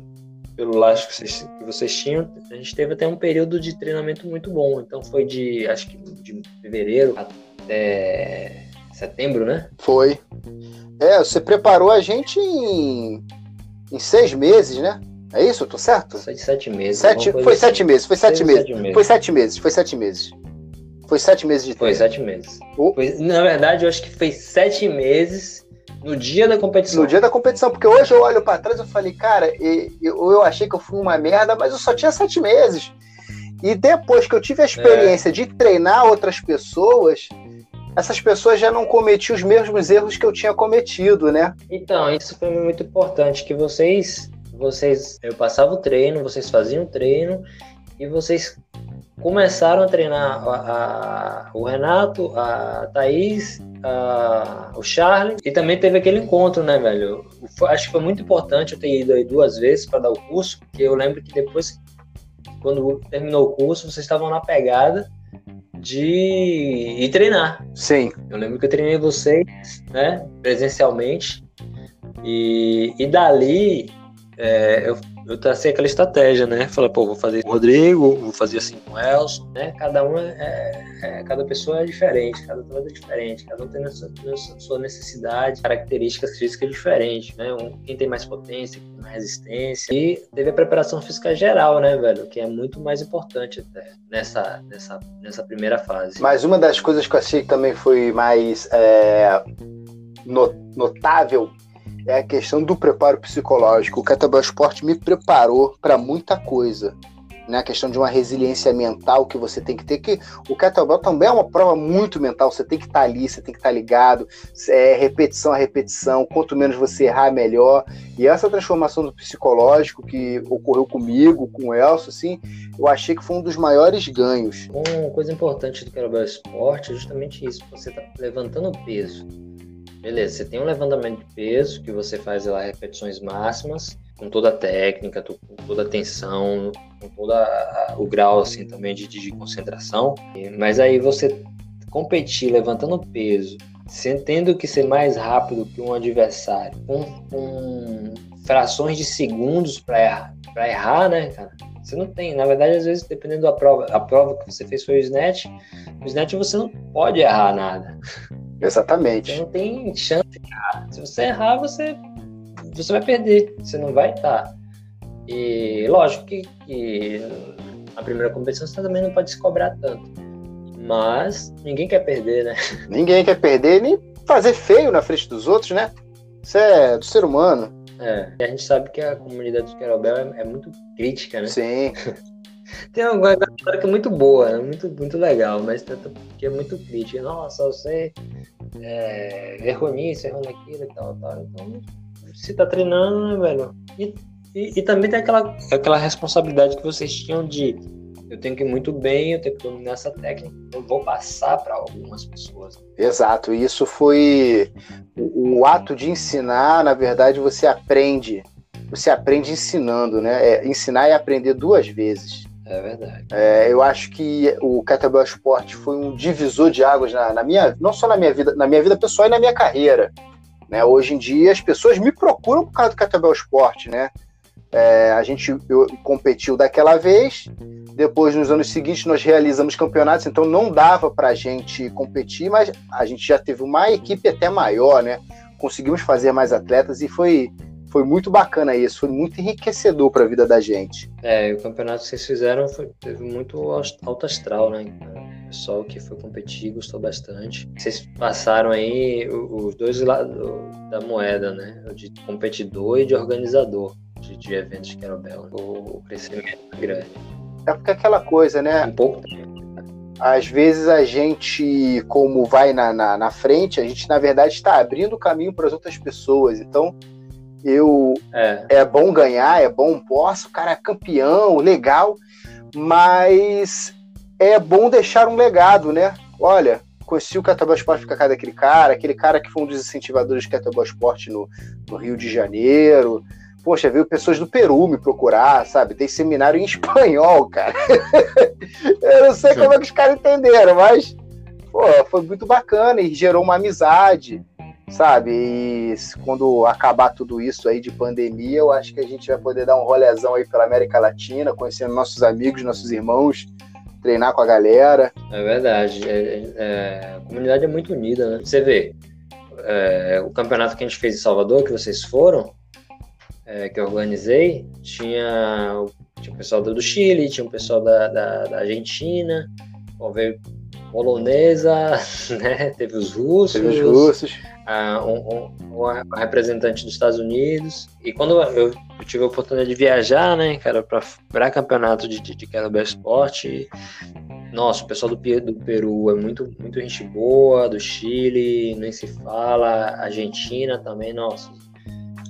pelo laço que vocês, que vocês tinham, a gente teve até um período de treinamento muito bom, então foi de, acho que de fevereiro até setembro, né? Foi. É, você preparou a gente em, em seis meses, né? É isso? Eu tô certo? Foi sete meses. Sete, foi assim. sete meses, foi sete meses. sete meses. Foi sete meses, foi sete meses. Foi sete meses de treino. Foi sete meses. Foi, na verdade, eu acho que foi sete meses no dia da competição. No dia da competição, porque hoje eu olho para trás e falei, cara, eu, eu achei que eu fui uma merda, mas eu só tinha sete meses. E depois que eu tive a experiência é. de treinar outras pessoas, essas pessoas já não cometiam os mesmos erros que eu tinha cometido, né? Então, isso foi muito importante, que vocês vocês, eu passava o treino, vocês faziam o treino e vocês começaram a treinar a, a, o Renato, a Thaís, a, o Charlie e também teve aquele encontro, né, velho? Acho que foi muito importante eu ter ido aí duas vezes para dar o curso, porque eu lembro que depois, quando terminou o curso, vocês estavam na pegada de ir treinar. Sim. Eu lembro que eu treinei vocês, né, presencialmente. E, e dali é, eu, eu tracei aquela estratégia, né? Falei, pô, vou fazer com o Rodrigo, vou fazer assim com o Elson, né? Cada um é, é cada pessoa é diferente, cada atleta é diferente, cada um tem a sua, a sua necessidade, características físicas diferentes, né? Um, quem tem mais potência, quem tem mais resistência. E teve a preparação física geral, né, velho? Que é muito mais importante até nessa, nessa, nessa primeira fase. Mas uma das coisas que eu achei que também foi mais é, notável é a questão do preparo psicológico. O Kettlebell Sport me preparou para muita coisa. Né, a questão de uma resiliência mental que você tem que ter, que o kettlebell também é uma prova muito mental, você tem que estar tá ali, você tem que estar tá ligado, é, repetição a repetição, quanto menos você errar, melhor. E essa transformação do psicológico que ocorreu comigo, com o Elcio, assim, eu achei que foi um dos maiores ganhos. Uma coisa importante do kettlebell sport é justamente isso, você está levantando peso Beleza, você tem um levantamento de peso que você faz lá repetições máximas, com toda a técnica, com toda a tensão, com todo o grau assim também de, de concentração. Mas aí você competir levantando peso, tendo que ser mais rápido que um adversário, com, com frações de segundos para errar, errar, né, cara? Você não tem, na verdade, às vezes, dependendo da prova, a prova que você fez foi o snatch, o snatch você não pode errar nada. Exatamente. Você não tem chance de errar. Se você errar, você, você vai perder. Você não vai estar. E lógico que, que a primeira competição você também não pode se cobrar tanto. Mas ninguém quer perder, né? Ninguém quer perder nem fazer feio na frente dos outros, né? Isso é do ser humano. É. E a gente sabe que a comunidade do Querobel é, é muito crítica, né? Sim. Tem uma história que é muito boa, né? muito, muito legal, mas que é muito crítica. Nossa, você é, errou nisso, errou naquilo e tal, tal. Então, se tá treinando, né, velho? E, e, e, também tem aquela, aquela responsabilidade que vocês tinham de eu tenho que ir muito bem, eu tenho que dominar essa técnica, eu vou passar para algumas pessoas. Exato, isso foi o, o, ato de ensinar, na verdade, você aprende, você aprende ensinando, né? É, ensinar e aprender duas vezes. É verdade. É, eu acho que o Kettlebell Sport foi um divisor de águas na, na, minha, não só na minha vida, na minha vida pessoal e na minha carreira. Né? Hoje em dia as pessoas me procuram por causa do Kettlebell Sport, né? É, a gente eu, competiu daquela vez, depois nos anos seguintes nós realizamos campeonatos, então não dava para a gente competir, mas a gente já teve uma equipe até maior, né? Conseguimos fazer mais atletas e foi foi muito bacana isso, foi muito enriquecedor para a vida da gente. É, o campeonato que vocês fizeram foi, teve muito alto astral, né? O pessoal que foi competir gostou bastante. Vocês passaram aí os dois lados da moeda, né? De competidor e de organizador de, de eventos Querobel. Né? O, o crescimento é grande. É porque aquela coisa, né? Um pouco tempo às vezes a gente, como vai na, na, na frente, a gente na verdade está abrindo o caminho para as outras pessoas. Então, eu é. é bom ganhar, é bom posso, o cara é campeão, legal, mas é bom deixar um legado, né? Olha, conheci o Kettlebell Sport ficar cada daquele cara, aquele cara que foi um dos incentivadores do Kettlebell Sport no, no Rio de Janeiro. Poxa, veio pessoas do Peru me procurar, sabe? Tem seminário em espanhol, cara. eu não sei como é que os caras entenderam, mas pô, foi muito bacana e gerou uma amizade sabe? E quando acabar tudo isso aí de pandemia, eu acho que a gente vai poder dar um rolezão aí pela América Latina, conhecendo nossos amigos, nossos irmãos, treinar com a galera. É verdade. É, é, a comunidade é muito unida, né? Você vê, é, o campeonato que a gente fez em Salvador, que vocês foram, é, que eu organizei, tinha, tinha o pessoal do Chile, tinha o pessoal da, da, da Argentina, polonesa, né? Teve os russos. Teve os russos uh, um, um, um, representante dos Estados Unidos. E quando eu, tive a oportunidade de viajar, né, cara, para campeonato de, de, de Kettlebell Sport, nossa, o pessoal do, do Peru é muito, muito gente boa, do Chile, nem se fala, Argentina também, nossa.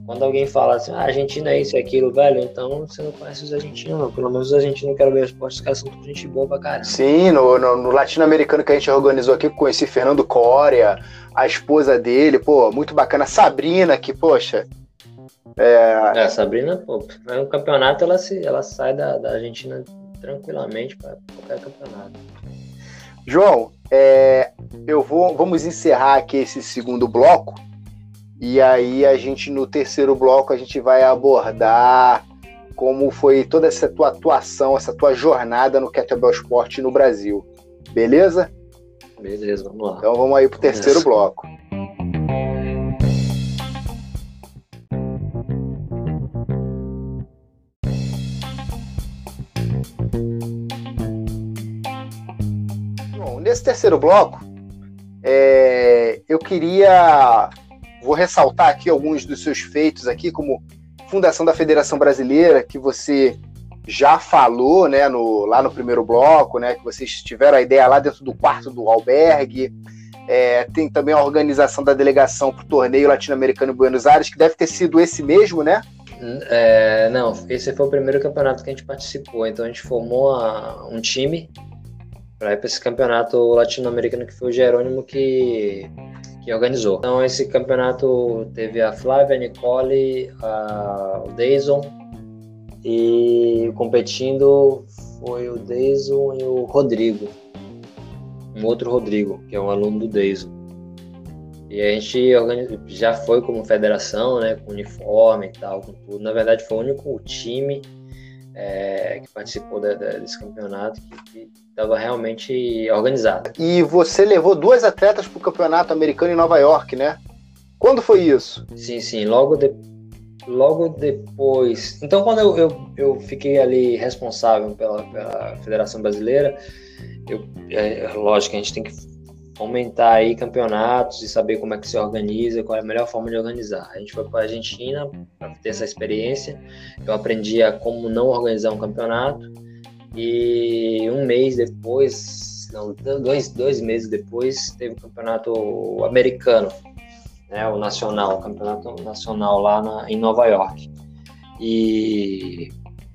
Quando alguém fala assim, ah, Argentina é isso e aquilo, velho, então você não conhece os argentinos, não. Pelo menos os argentinos que quero ver esporte, os caras são tudo gente boa pra caramba. Sim, no, no, no latino-americano que a gente organizou aqui, conheci Fernando Coria, a esposa dele, pô, muito bacana. Sabrina, que, poxa. É, é Sabrina, pô, é um campeonato, ela, se, ela sai da, da Argentina tranquilamente para qualquer campeonato. João, é, eu vou, vamos encerrar aqui esse segundo bloco e aí a gente no terceiro bloco a gente vai abordar como foi toda essa tua atuação, essa tua jornada no Kettlebell Sport no Brasil. Beleza? Beleza, vamos lá. Então vamos aí pro terceiro bloco. Bom, nesse terceiro bloco, é, eu queria vou ressaltar aqui alguns dos seus feitos aqui, como fundação da Federação Brasileira, que você já falou, né, no, lá no primeiro bloco, né, que vocês tiveram a ideia lá dentro do quarto do albergue. É, tem também a organização da delegação para o torneio latino-americano em Buenos Aires, que deve ter sido esse mesmo, né? É, não, esse foi o primeiro campeonato que a gente participou. Então a gente formou a, um time para ir para esse campeonato latino-americano que foi o Jerônimo que, que organizou. Então esse campeonato teve a Flávia, a Nicole, a, o Deison e competindo foi o Deison e o Rodrigo. Um outro Rodrigo, que é um aluno do Deison. E a gente já foi como federação, né, com uniforme e tal, com tudo. Na verdade, foi o único time é, que participou de, de, desse campeonato que estava realmente organizado. E você levou duas atletas para o campeonato americano em Nova York, né? Quando foi isso? Sim, sim. Logo depois logo depois. Então, quando eu, eu, eu fiquei ali responsável pela, pela Federação Brasileira, eu, é, lógico que a gente tem que aumentar aí campeonatos e saber como é que se organiza, qual é a melhor forma de organizar. A gente foi para a Argentina para ter essa experiência. Eu aprendi a como não organizar um campeonato e um mês depois não, dois, dois meses depois, teve o campeonato americano, né, o nacional, o campeonato nacional lá na, em Nova York. E,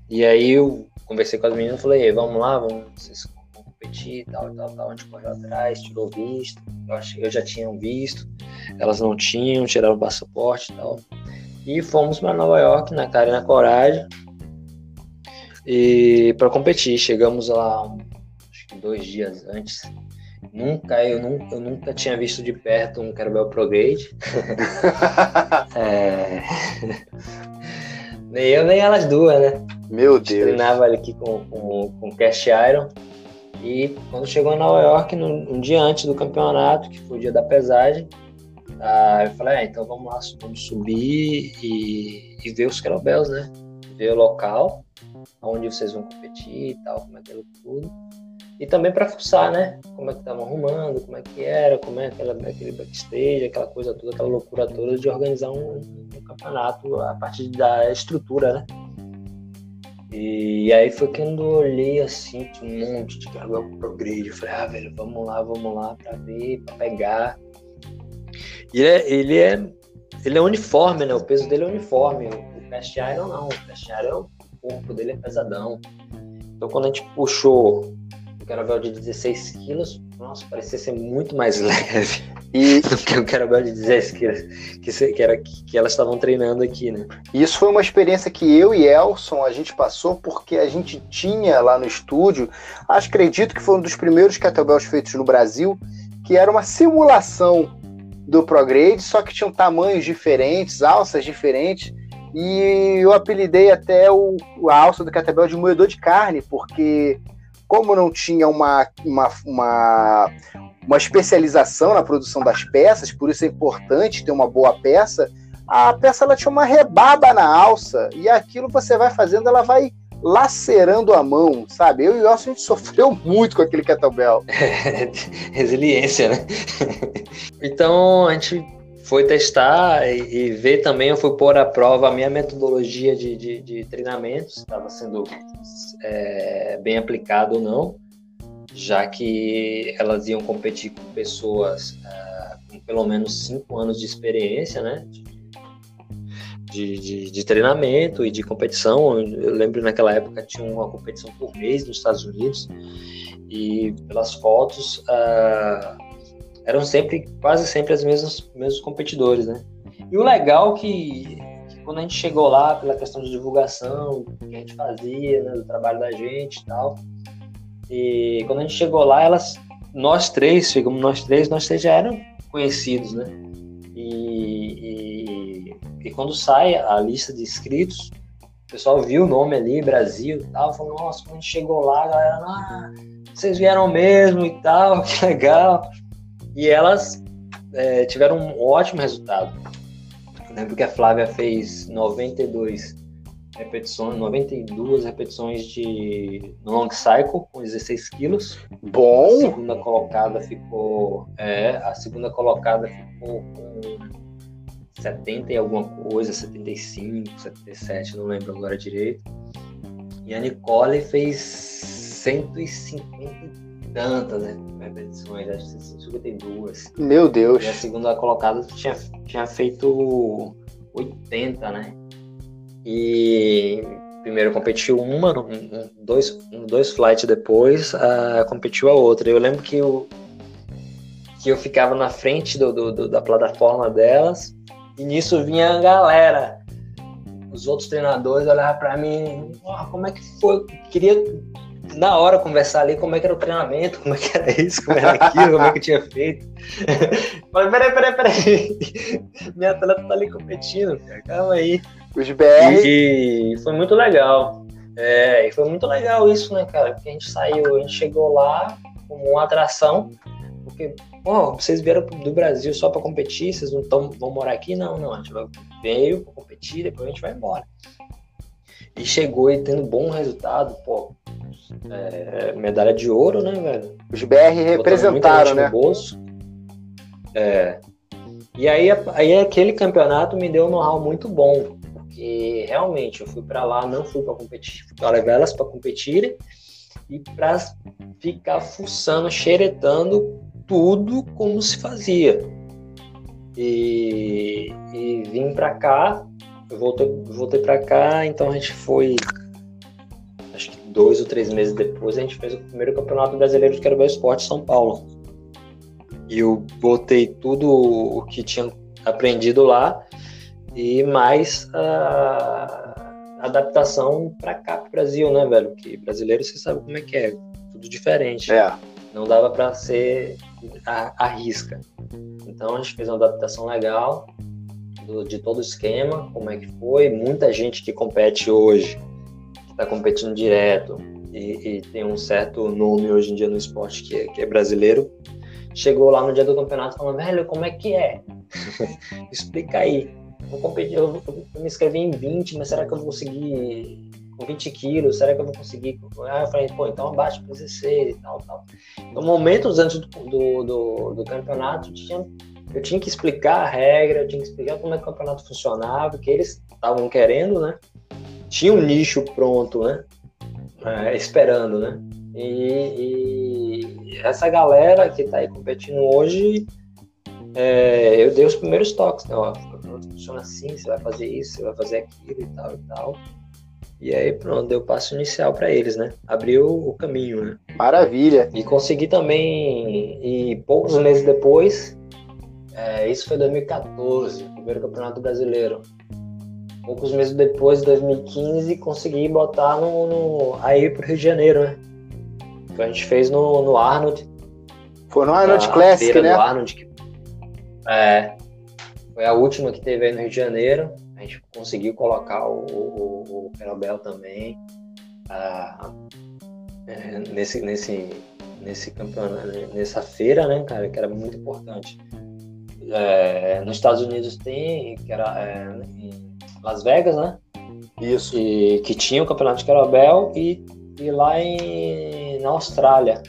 e aí eu conversei com as meninas e falei, vamos lá, vamos, vocês competir tal, tal, tal. A gente correu atrás, tirou visto, eu, achei, eu já tinha visto, elas não tinham, tiraram o passaporte e tal. E fomos para Nova York, na cara e na coragem, e para competir. Chegamos lá acho que dois dias antes. Nunca, eu nunca, eu nunca tinha visto de perto um Kerbel Pro Grade. é... nem eu, nem elas duas, né? Meu Deus. Treinava aqui com, com, com Cast Iron. E quando chegou em Nova York, um dia antes do campeonato, que foi o dia da pesagem, ah, eu falei, ah, então vamos lá, vamos subir e, e ver os kettlebells, né? Ver o local, onde vocês vão competir e tal, como é aquilo tudo. E também para fuçar, né? Como é que estavam arrumando, como é que era, como é aquela, aquele backstage, aquela coisa toda, aquela loucura toda de organizar um, um campeonato a partir da estrutura, né? E aí foi quando eu olhei assim, tinha um monte de cargo pro grid. Eu falei, ah, velho, vamos lá, vamos lá pra ver, pra pegar. E ele é, ele é, ele é uniforme, né? O peso dele é uniforme. O Cast Iron não. O Cast Iron, o corpo dele é pesadão. Então quando a gente puxou o Caravel de 16 quilos, nossa, parecia ser muito mais leve e... do que o Caravel de 16 quilos que, que, era, que elas estavam treinando aqui, né? Isso foi uma experiência que eu e Elson a gente passou porque a gente tinha lá no estúdio, acho acredito que foi um dos primeiros kettlebells feitos no Brasil, que era uma simulação do ProGrade, só que tinham tamanhos diferentes, alças diferentes, e eu apelidei até o, a alça do kettlebell de moedor de carne, porque como não tinha uma, uma, uma, uma especialização na produção das peças, por isso é importante ter uma boa peça, a peça ela tinha uma rebaba na alça, e aquilo você vai fazendo, ela vai lacerando a mão, sabe? Eu e o Elcio, a gente sofreu muito com aquele kettlebell. Resiliência, né? então, a gente foi testar e, e, ver também, eu fui pôr à prova a minha metodologia de, de, de treinamentos, estava sendo é, bem aplicado ou não, já que elas iam competir com pessoas é, com pelo menos cinco anos de experiência, né? de, de, de, treinamento e de competição. Eu lembro naquela época tinha uma competição por mês nos Estados Unidos e pelas fotos uh, eram sempre quase sempre os mesmos mesmos competidores, né? E o legal que, que, quando a gente chegou lá pela questão de divulgação que a gente fazia, né, do trabalho da gente e tal, e quando a gente chegou lá, elas nós três, chegamos nós três, nós três já eram conhecidos, né? E quando sai a lista de inscritos, o pessoal viu o nome ali, Brasil e tal, falou, nossa, quando chegou lá, a galera, ah, vocês vieram mesmo e tal, que legal. E elas é, tiveram um ótimo resultado. Eu lembro que a Flávia fez 92 repetições, 92 repetições de long cycle com 16 quilos. Bom. A segunda colocada ficou, é, a segunda colocada ficou com 70 e alguma coisa, 75, 77, não lembro agora direito. E a Nicole fez 150 e tantas, né? Repetições, acho que 152. Meu Deus! E a segunda colocada tinha, tinha feito 80, né? E primeiro competiu uma, um, dois, dois flights depois, uh, competiu a outra. Eu lembro que eu, que eu ficava na frente do, do, do da plataforma delas e nisso vinha a galera. Os outros treinadores olhavam para mim, oh, como é que foi? Queria na hora conversar ali como é que era o treinamento, como é que era isso, como era aquilo, como é que eu tinha feito. Falei, peraí, peraí, peraí. Minha atleta tá ali competindo, cara. calma aí. Os BR. E foi muito legal. É, e foi muito legal isso, né, cara? Porque a gente saiu, a gente chegou lá como uma atração, porque Pô, vocês vieram do Brasil só para competir, vocês não tão, vão morar aqui? Não, não, a gente veio para competir, depois a gente vai embora. E chegou e tendo bom resultado, pô, é, medalha de ouro, né, velho? Os BR representaram, né? bolso. É. E aí, aí aquele campeonato me deu um know-how muito bom, porque realmente eu fui para lá, não fui para competir, fui para levar elas para competirem e para ficar fuçando, xeretando tudo como se fazia. E, e vim para cá, voltei, voltei para cá, então a gente foi, acho que dois ou três meses depois, a gente fez o primeiro campeonato brasileiro de Querobel Esporte São Paulo. E eu botei tudo o que tinha aprendido lá e mais a adaptação para cá, pro Brasil, né, velho? Que brasileiro você sabe como é que é, tudo diferente. É. Não dava para ser a, a risca. Então a gente fez uma adaptação legal do, de todo o esquema, como é que foi. Muita gente que compete hoje, que está competindo direto e, e, tem um certo nome hoje em dia no esporte que é, que é brasileiro, chegou lá no dia do campeonato falando, velho, como é que é? Explica aí. Eu, competi, eu, eu, me inscrevi em 20, mas será que eu vou conseguir com 20 quilos? Será que eu vou conseguir? Ah, eu falei, pô, então abaixa para 16 e tal, tal. Então, momentos antes do, do, do, do campeonato, tinha, eu tinha que explicar a regra, eu tinha que explicar como é que o campeonato funcionava, que eles estavam querendo, né? Tinha um nicho pronto, né? É, esperando, né? E, e, essa galera que está aí competindo hoje, é, eu dei os primeiros toques, né? Ó, funciona assim, você vai fazer isso, você vai fazer aquilo e tal e tal. E aí pronto, deu o passo inicial para eles, né? Abriu o caminho, né? Maravilha. E consegui também, e poucos meses depois, é, isso foi 2014, primeiro campeonato brasileiro. Poucos meses depois, 2015, consegui botar no, no aí pro Rio de Janeiro, né? Que a gente fez no, no Arnold. Foi no Arnold Classic, né? Do Arnold, que, é, foi a última que teve aí no Rio de Janeiro. A gente conseguiu colocar o, o, o Perobel também ah, é, nesse, nesse, nesse campeonato, nessa feira, né, cara, que era muito importante. É, nos Estados Unidos tem, que era é, em Las Vegas, né? Isso. E, que tinha o campeonato de Carabel e, e lá em, na Austrália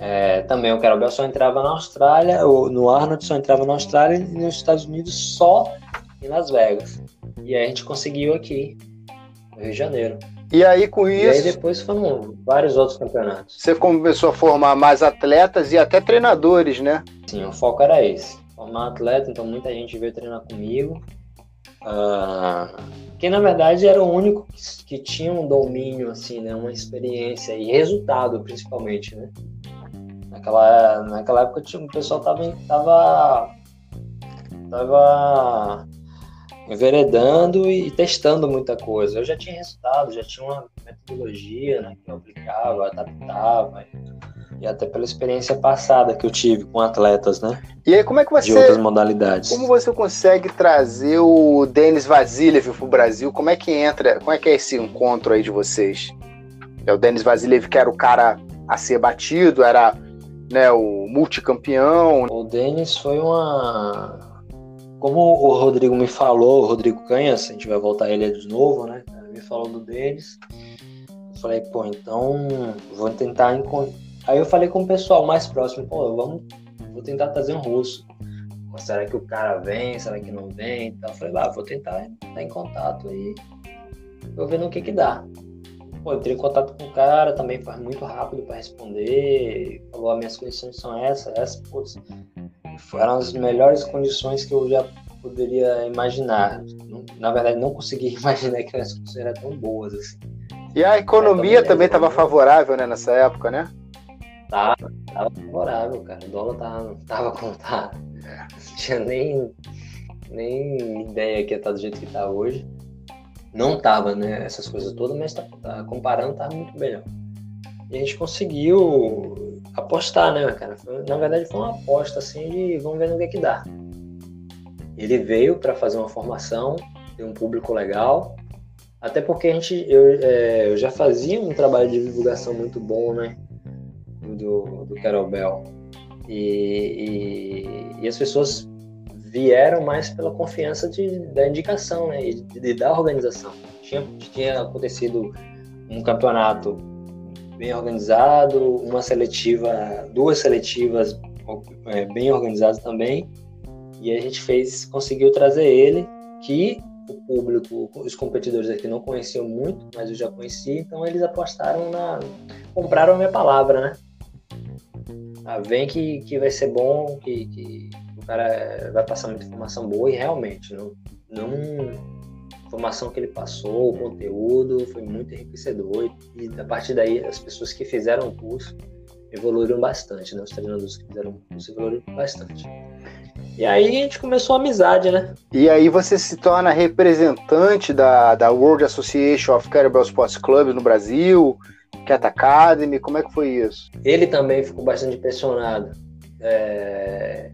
é, também o Carabel só entrava na Austrália, ou no Arnold só entrava na Austrália e nos Estados Unidos só em Las Vegas. E aí a gente conseguiu aqui, no Rio de Janeiro. E aí com isso. E aí depois foram vários outros campeonatos. Você começou a formar mais atletas e até treinadores, né? Sim, o foco era esse. Formar atleta, então muita gente veio treinar comigo. Uh, que na verdade era o único que, que, tinha um domínio, assim, né? Uma experiência e resultado, principalmente, né? Naquela, naquela época tinha, o pessoal tava, tava, tava enveredando e testando muita coisa. Eu já tinha resultado, já tinha uma metodologia né, que eu aplicava, adaptava. E até pela experiência passada que eu tive com atletas, né? E aí, como é que você. De outras modalidades. Como você consegue trazer o Denis Vasiliev para o Brasil? Como é que entra? Como é que é esse encontro aí de vocês? É o Denis Vasiliev que era o cara a ser batido, era né, o multicampeão. O Denis foi uma. Como o Rodrigo me falou, o Rodrigo Canhas, a gente vai voltar ele de novo, né? Me falou do Denis. Eu falei, pô, então vou tentar encontrar. Aí eu falei com o pessoal mais próximo, pô, vamos, vou tentar trazer um russo. Será que o cara vem? Será que não vem? Então eu falei, ah, vou tentar estar em contato aí. Vou ver no que que dá. Pô, entrei em contato com o cara, também foi muito rápido para responder. Falou: as minhas condições são essas, essas, putz, foram as melhores condições que eu já poderia imaginar. Na verdade, não consegui imaginar que as condições eram tão boas assim. E a economia também estava favorável, né, nessa época, né? Tava, tava favorável, cara. O dólar tava, tava como tá. Não tinha nem, nem ideia que ia estar do jeito que tá hoje não tava, né, essas coisas todas, mas tá, tá, comparando tá muito melhor. E a gente conseguiu apostar, né, cara? Na verdade foi uma aposta assim de vamos ver no que, é que dá. Ele veio para fazer uma formação, ter um público legal, até porque a gente, eu, é, eu já fazia um trabalho de divulgação muito bom, né, do, do Carol Bell. E, e, e as pessoas vieram mais pela confiança de, da indicação, né? De, de, da organização. Tinha, tinha acontecido um campeonato bem organizado, uma seletiva, duas seletivas é, bem organizadas também, e a gente fez, conseguiu trazer ele, que o público, os competidores aqui não conheciam muito, mas eu já conhecia, então eles apostaram na. compraram a minha palavra, né? Ah, vem que, que vai ser bom, que, que cara vai passar muita informação boa e realmente, não, não informação que ele passou, o conteúdo foi muito enriquecedor e, a partir daí as pessoas que fizeram o curso evoluíram bastante, né? Os treinadores que fizeram o curso evoluíram bastante. E aí a gente começou a amizade, né? E aí você se torna representante da, da World Association of Kettlebell Sports Clubs no Brasil, Cat Academy, como é que foi isso? Ele também ficou bastante impressionado. É...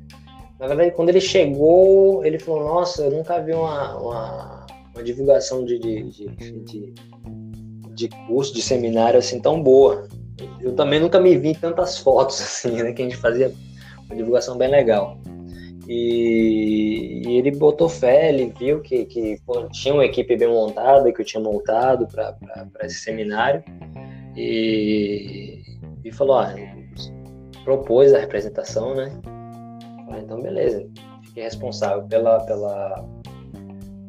Na verdade, quando ele chegou, ele falou, nossa, eu nunca vi uma, uma, uma divulgação de, de, de, de, de curso, de seminário assim tão boa. Eu também nunca me vi em tantas fotos assim, né? Que a gente fazia uma divulgação bem legal. E, e, ele botou fé, ele viu que, que pô, tinha uma equipe bem montada, que eu tinha montado para esse seminário, e, e falou: ah, propôs a representação, né? Falei, então, beleza, fiquei responsável pela, pela,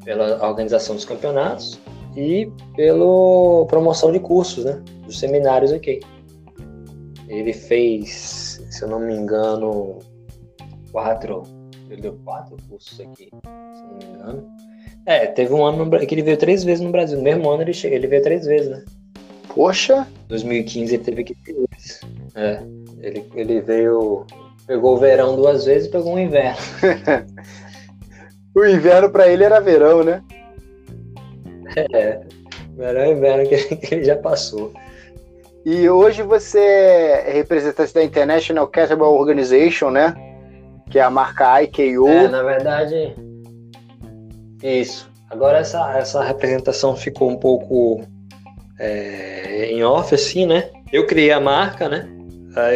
pela organização dos campeonatos e pela promoção de cursos, né? Dos seminários aqui. Ele fez, se eu não me engano, quatro ele deu quatro cursos aqui, se não me engano. É, teve um ano no, que ele veio três vezes no Brasil. No mesmo ano ele, chegou, ele veio três vezes, né? Poxa! 2015 ele teve aqui três vezes. É, ele, ele veio. Pegou o verão duas vezes e pegou o inverno. o inverno para ele era verão, né? É, verão e inverno que, que ele já passou. E hoje você é representante da International Kettlebell Organization, né? que é a marca IKO. É, na verdade, isso. Agora essa, essa representação ficou um pouco é, em off, assim, né? Eu criei a marca, né?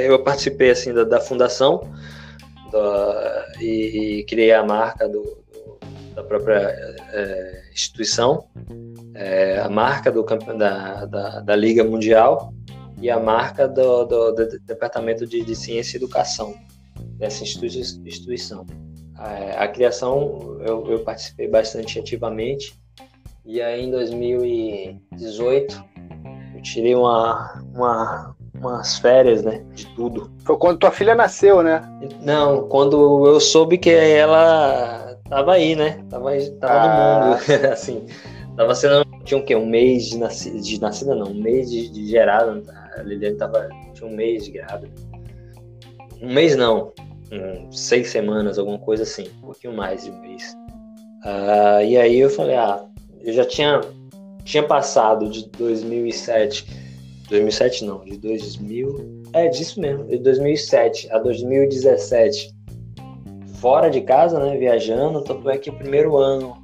Eu participei, assim, da, da fundação da, e, e, criei a marca do, do da própria é, instituição, é, a marca do, da, da, da, Liga Mundial e a marca do, do, do Departamento de, de Ciência e Educação dessa instituição. A, a criação eu, eu, participei bastante ativamente e aí em 2018 eu tirei uma, uma, umas férias, né, de tudo. Foi quando tua filha nasceu, né? Não, quando eu soube que ela tava aí, né? Tava, tava ah. no mundo, assim. Tava sendo, tinha o quê? Um mês de nascida, de nascida não, um mês de, de gerada. A Liliane tava, tinha um mês de grávida. Um mês não, um, seis semanas, alguma coisa assim, um pouquinho mais de um mês. Uh, e aí eu falei, ah, eu já tinha, tinha passado de 2007, 2007 não, de 2000, é disso mesmo, de 2007 a 2017, fora de casa, né, viajando, tanto é que o primeiro ano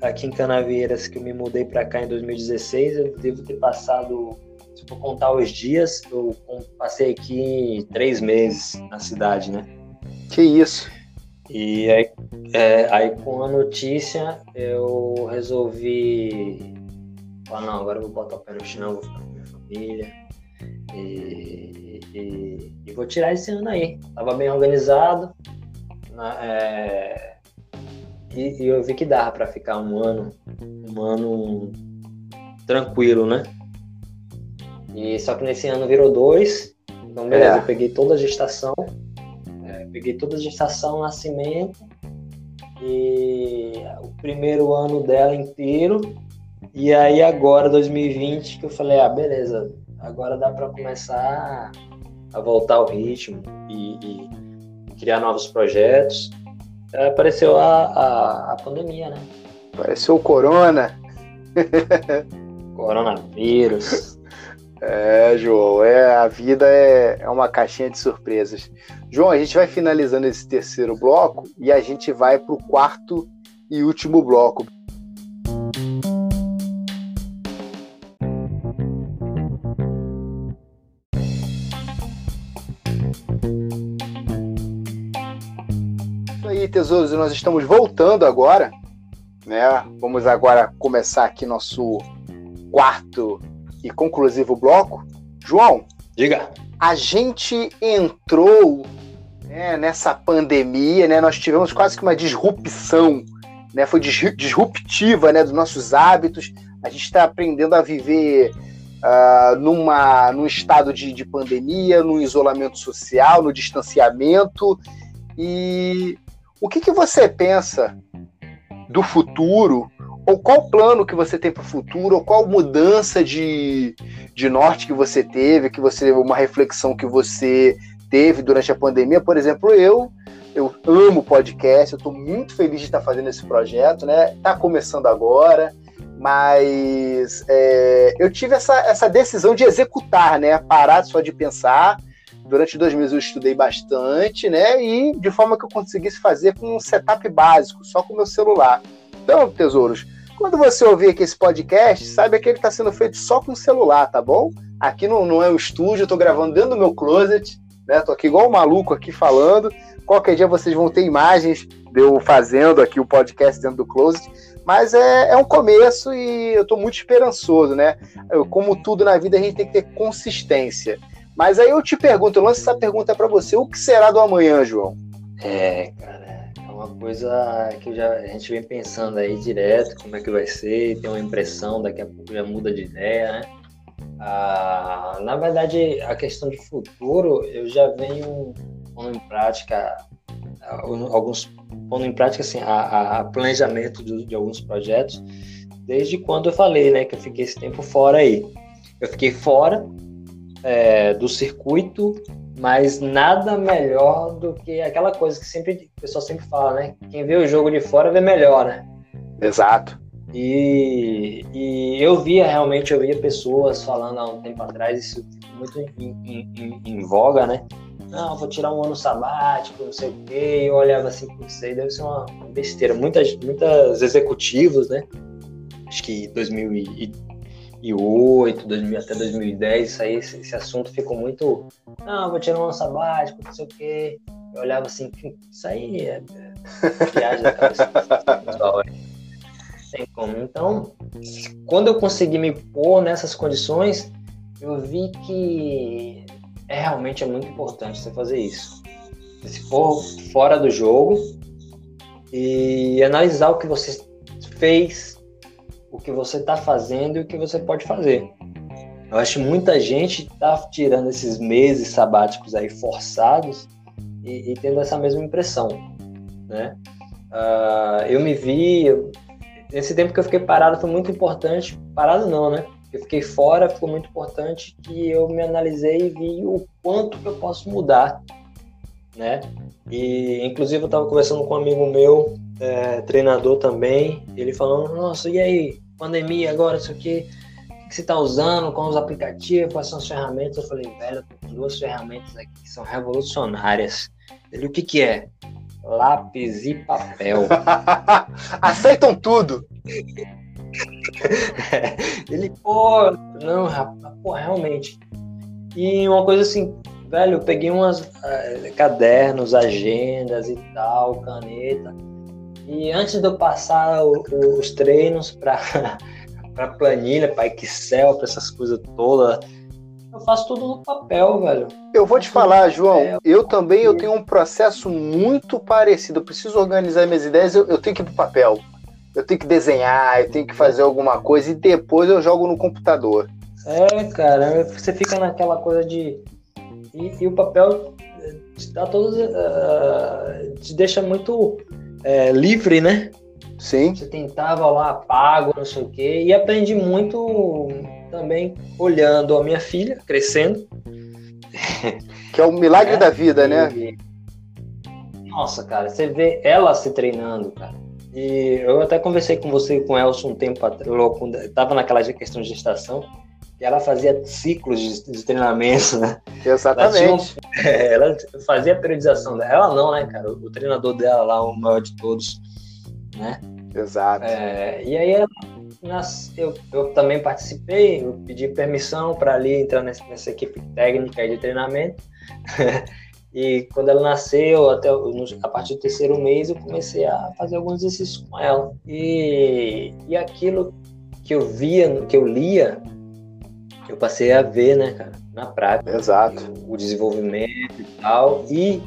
aqui em Canaveiras que eu me mudei para cá em 2016, eu devo ter passado se for contar os dias, eu passei aqui três meses na cidade, né? Que isso. E aí, é, aí com a notícia eu resolvi falar, não, agora eu vou botar o pé no chão, vou ficar família. E, e, e vou tirar esse ano aí. Tava bem organizado. Né, é, e, e, eu vi que dava para ficar um ano, um ano tranquilo, né? E só que nesse ano virou dois. Então beleza, é. eu peguei toda a gestação peguei toda a gestação, nascimento e o primeiro ano dela inteiro. E aí agora, 2020, que eu falei, ah, beleza, agora dá para começar a voltar ao ritmo e, e criar novos projetos. Aí apareceu a, a, a pandemia, né? Apareceu o corona. Coronavírus. É, João, é, a vida é, é uma caixinha de surpresas. João, a gente vai finalizando esse terceiro bloco e a gente vai para o quarto e último bloco. Tesouros, nós estamos voltando agora, né? Vamos agora começar aqui nosso quarto e conclusivo bloco. João, diga. A gente entrou né, nessa pandemia, né? Nós tivemos quase que uma disrupção né, foi disruptiva né, dos nossos hábitos. A gente está aprendendo a viver uh, numa, num estado de, de pandemia, no isolamento social, no distanciamento. E o que, que você pensa do futuro? Ou qual plano que você tem para o futuro? Ou qual mudança de, de norte que você teve? Que você uma reflexão que você teve durante a pandemia? Por exemplo, eu eu amo podcast, eu estou muito feliz de estar fazendo esse projeto, né? Está começando agora, mas é, eu tive essa, essa decisão de executar, né? Parar só de pensar. Durante dois meses eu estudei bastante, né? E de forma que eu conseguisse fazer com um setup básico, só com o meu celular. Então, tesouros, quando você ouvir aqui esse podcast, saiba que ele está sendo feito só com celular, tá bom? Aqui não, não é um estúdio, eu estou gravando dentro do meu closet, né? Tô aqui igual um maluco aqui falando. Qualquer dia vocês vão ter imagens de eu fazendo aqui o podcast dentro do closet. Mas é, é um começo e eu estou muito esperançoso, né? Eu, como tudo na vida, a gente tem que ter consistência. Mas aí eu te pergunto, eu lanço essa pergunta para você: o que será do amanhã, João? É, cara, é uma coisa que já, a gente vem pensando aí direto, como é que vai ser, tem uma impressão, daqui a pouco já muda de ideia, né? Ah, na verdade, a questão de futuro, eu já venho pondo em prática alguns pondo em prática assim a, a planejamento de, de, alguns projetos desde quando eu falei né que eu fiquei esse tempo fora aí eu fiquei fora é, do circuito mas nada melhor do que aquela coisa que sempre o pessoal sempre fala né quem vê o jogo de fora vê melhor né exato e, e eu via realmente eu via pessoas falando há um tempo atrás isso muito em, em, em, em voga né não, vou tirar um ano sabático, não sei o quê. E eu olhava assim, isso aí deve ser uma besteira. Muitas, muitas executivos, né? Acho que 2008, 2000, até 2010, isso aí, esse, esse, assunto ficou muito. Não, vou tirar um sabático, não sei o quê. Eu olhava assim, isso aí é, é viagem da cabeça. Tem como. Então, quando eu consegui me pôr nessas condições, eu vi que é realmente é muito importante você fazer isso. Você se pôr fora do jogo e analisar o que você fez, o que você está fazendo e o que você pode fazer. Eu acho que muita gente está tirando esses meses sabáticos aí forçados e, e tendo essa mesma impressão, né? Uh, eu me vi, esse tempo que eu fiquei parado foi muito importante, parado não, né? eu fiquei fora, ficou muito importante que eu me analisei e vi o quanto que eu posso mudar, né? E inclusive eu estava conversando com um amigo meu, é, treinador também, ele falando, nossa, e aí, pandemia agora, isso aqui, o que você está usando, com os aplicativos, quais são as ferramentas? Eu falei, velho, eu tô com duas ferramentas aqui que são revolucionárias. Ele, o que que é? Lápis e papel. Aceitam tudo. Ele, pô, não, rapaz, pô, realmente. E uma coisa assim, velho, eu peguei umas uh, cadernos, agendas e tal, caneta. E antes de eu passar o, o, os treinos para para planilha, para Excel, para essas coisas todas, eu faço tudo no papel, velho. Eu vou te falar, João, eu também eu tenho um processo muito parecido. Eu preciso organizar minhas ideias, eu, eu tenho que ir pro papel eu tenho que desenhar, eu tenho que fazer alguma coisa e depois eu jogo no computador. É, cara, você fica naquela coisa de. E, e o papel te dá todos. Uh, te deixa muito uh, livre, né? Sim. Você tentava lá, pago, não sei o quê, e aprendi muito também olhando a minha filha crescendo. Que é o milagre é, da vida, né? e... né? Nossa, cara, você vê ela se treinando, cara. E eu até conversei com você com o Elson um tempo atrás, estava naquela questão de gestação, ela fazia ciclos de, de treinamento, né? Exatamente. Ela, é, ela, fazia a periodização dela. Ela não, né, cara? O, o, treinador dela lá, o maior de todos, né? Exato. É, e aí ela, nas, eu, eu também participei, eu pedi permissão para ali entrar nessa, nessa equipe técnica de treinamento. E quando ela nasceu, até a partir do terceiro mês, eu comecei a fazer alguns exercícios com ela. E, e aquilo que eu via, que eu lia, eu passei a ver, né, cara, na prática. Exato. O, o desenvolvimento e tal. E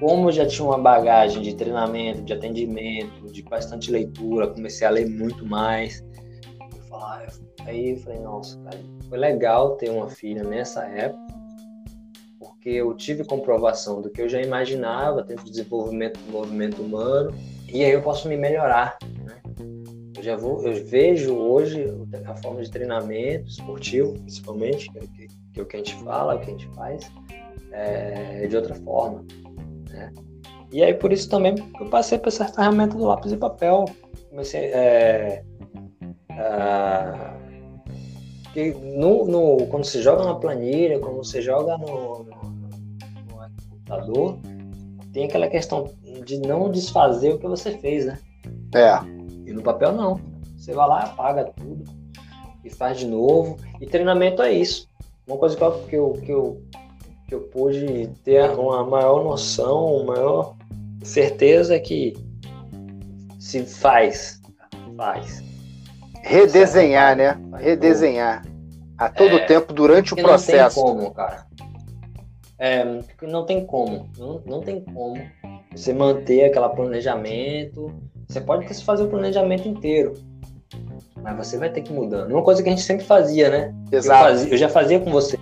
como eu já tinha uma bagagem de treinamento, de atendimento, de bastante leitura, comecei a ler muito mais. Eu falava, aí eu falei, nossa, cara, foi legal ter uma filha nessa época, porque eu tive comprovação do que eu já imaginava dentro do desenvolvimento do movimento humano, e aí eu posso me melhorar. Eu já vou, eu vejo hoje a forma de treinamento esportivo, principalmente, que, é que, que é o que a gente fala, o que a gente faz, é, de outra forma. Né? E aí por isso também eu passei por essa ferramenta do lápis e papel. Comecei é, a, que no, no, quando você joga na planilha, quando você joga no, no, no, computador, tem aquela questão de não desfazer o que você fez, né? É. E no papel não. Você vai lá, apaga tudo e faz de novo. E treinamento é isso. Uma coisa que eu, que eu, que eu que eu pude ter uma maior noção, uma maior certeza que se faz, faz. Redesenhar, né? Faz Redesenhar. A todo é, tempo durante o processo. Não tem como, cara. É, não tem como. Não, não tem como você manter aquele planejamento. Você pode fazer o planejamento inteiro. Mas você vai ter que ir mudando. Uma coisa que a gente sempre fazia, né? Exato. Eu, fazia, eu já fazia com você.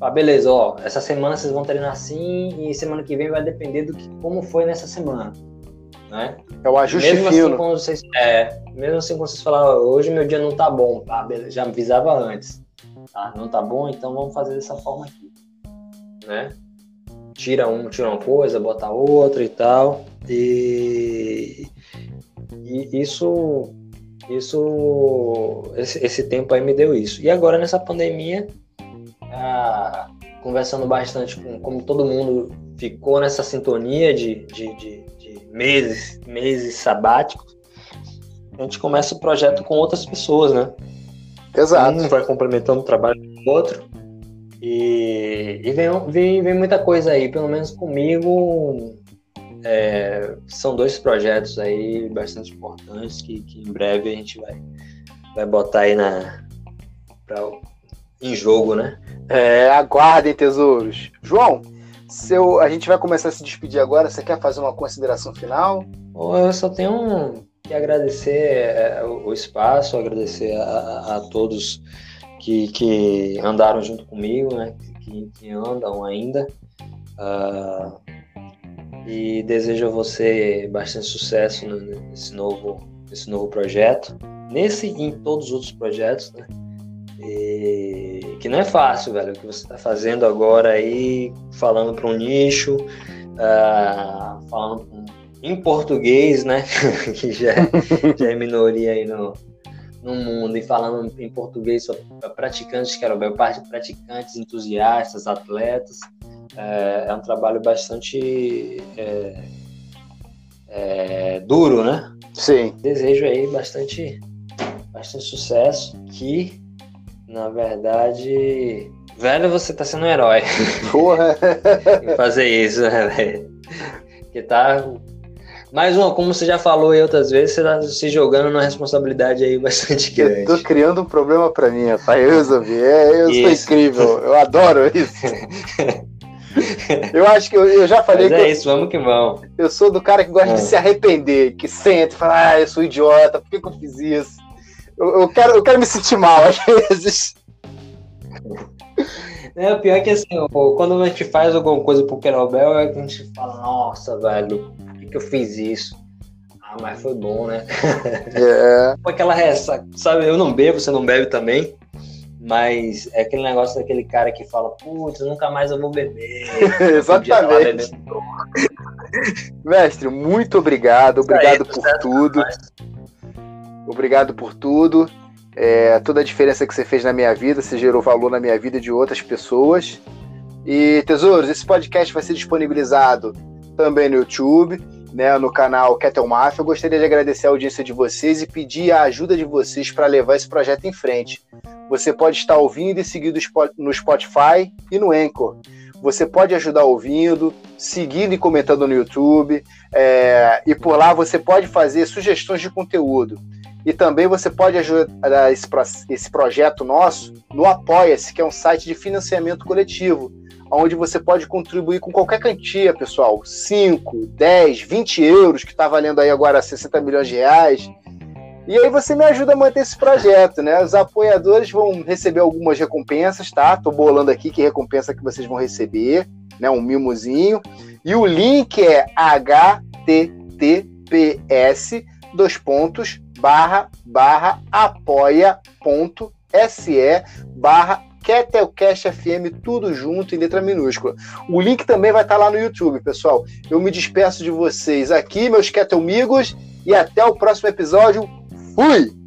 Ah, beleza, ó, essa semana vocês vão treinar assim e semana que vem vai depender do que como foi nessa semana, né? É o ajuste mesmo fino. Assim, quando vocês, é, mesmo assim quando vocês falaram, hoje meu dia não tá bom, tá, beleza, já avisava antes, tá? Não tá bom, então vamos fazer dessa forma aqui, né? Tira um, tira uma coisa, bota outra e tal, e, e isso, isso, esse, esse tempo aí me deu isso. E agora nessa pandemia ah, conversando bastante com como todo mundo ficou nessa sintonia de, de, de, de meses, meses sabáticos, a gente começa o projeto com outras pessoas, né? Exato. Um vai complementando o trabalho do outro. E, e vem, vem, vem muita coisa aí, pelo menos comigo. É, são dois projetos aí bastante importantes que, que em breve a gente vai, vai botar aí na, pra, em jogo, né? É, aguardem, tesouros. João, seu, a gente vai começar a se despedir agora. Você quer fazer uma consideração final? Eu só tenho que agradecer é, o espaço, agradecer a, a todos que, que, andaram junto comigo, né? Que, que andam ainda. Uh, e desejo a você bastante sucesso nesse novo, nesse novo projeto, nesse e em todos os outros projetos, né? E que não é fácil, velho, o que você está fazendo agora aí, falando para um nicho, uh, falando em português, né? que já, já é minoria aí no, no mundo, e falando em português para praticantes de querobel, praticantes, entusiastas, atletas. É, é um trabalho bastante é, é, duro, né? Sim. Desejo aí bastante, bastante sucesso, que na verdade, velho, você tá sendo um herói. Porra! fazer isso, né, velho? Que tá. Mais uma, como você já falou aí outras vezes, você tá se jogando numa responsabilidade aí bastante grande. Eu tô criando um problema pra mim, rapaz. Eu resolvi. É, eu isso. sou incrível. Eu adoro isso. Eu acho que eu, eu já falei Mas que. É eu, isso, vamos que vamos. Eu sou do cara que gosta de se arrepender, que sente e fala, ah, eu sou idiota, por que, que eu fiz isso? Eu, eu, quero, eu quero me sentir mal às vezes. É, o pior é que assim, quando a gente faz alguma coisa pro Querobel, é que a gente fala, nossa, velho, por que, que eu fiz isso? Ah, mas foi bom, né? É. Foi aquela ressaca, sabe? Eu não bebo, você não bebe também. Mas é aquele negócio daquele cara que fala, putz, nunca mais eu vou beber. Exatamente. Mestre, muito obrigado. Obrigado aí, por tudo. Obrigado por tudo. É, toda a diferença que você fez na minha vida, você gerou valor na minha vida e de outras pessoas. E, tesouros, esse podcast vai ser disponibilizado também no YouTube, né, no canal Kettle Mafia. Eu gostaria de agradecer a audiência de vocês e pedir a ajuda de vocês para levar esse projeto em frente. Você pode estar ouvindo e seguindo no Spotify e no Anchor. Você pode ajudar ouvindo, seguindo e comentando no YouTube. É, e por lá você pode fazer sugestões de conteúdo. E também você pode ajudar esse, esse projeto nosso no Apoia-se, que é um site de financiamento coletivo, onde você pode contribuir com qualquer quantia, pessoal. 5, 10, 20 euros, que está valendo aí agora 60 milhões de reais. E aí você me ajuda a manter esse projeto, né? Os apoiadores vão receber algumas recompensas, tá? Tô bolando aqui que recompensa que vocês vão receber, né? Um mimozinho. E o link é https dois pontos barra barra apoia ponto se barra Ketelcast FM, tudo junto em letra minúscula. O link também vai estar lá no YouTube, pessoal. Eu me despeço de vocês aqui, meus Ketelmigos, e até o próximo episódio. Fui!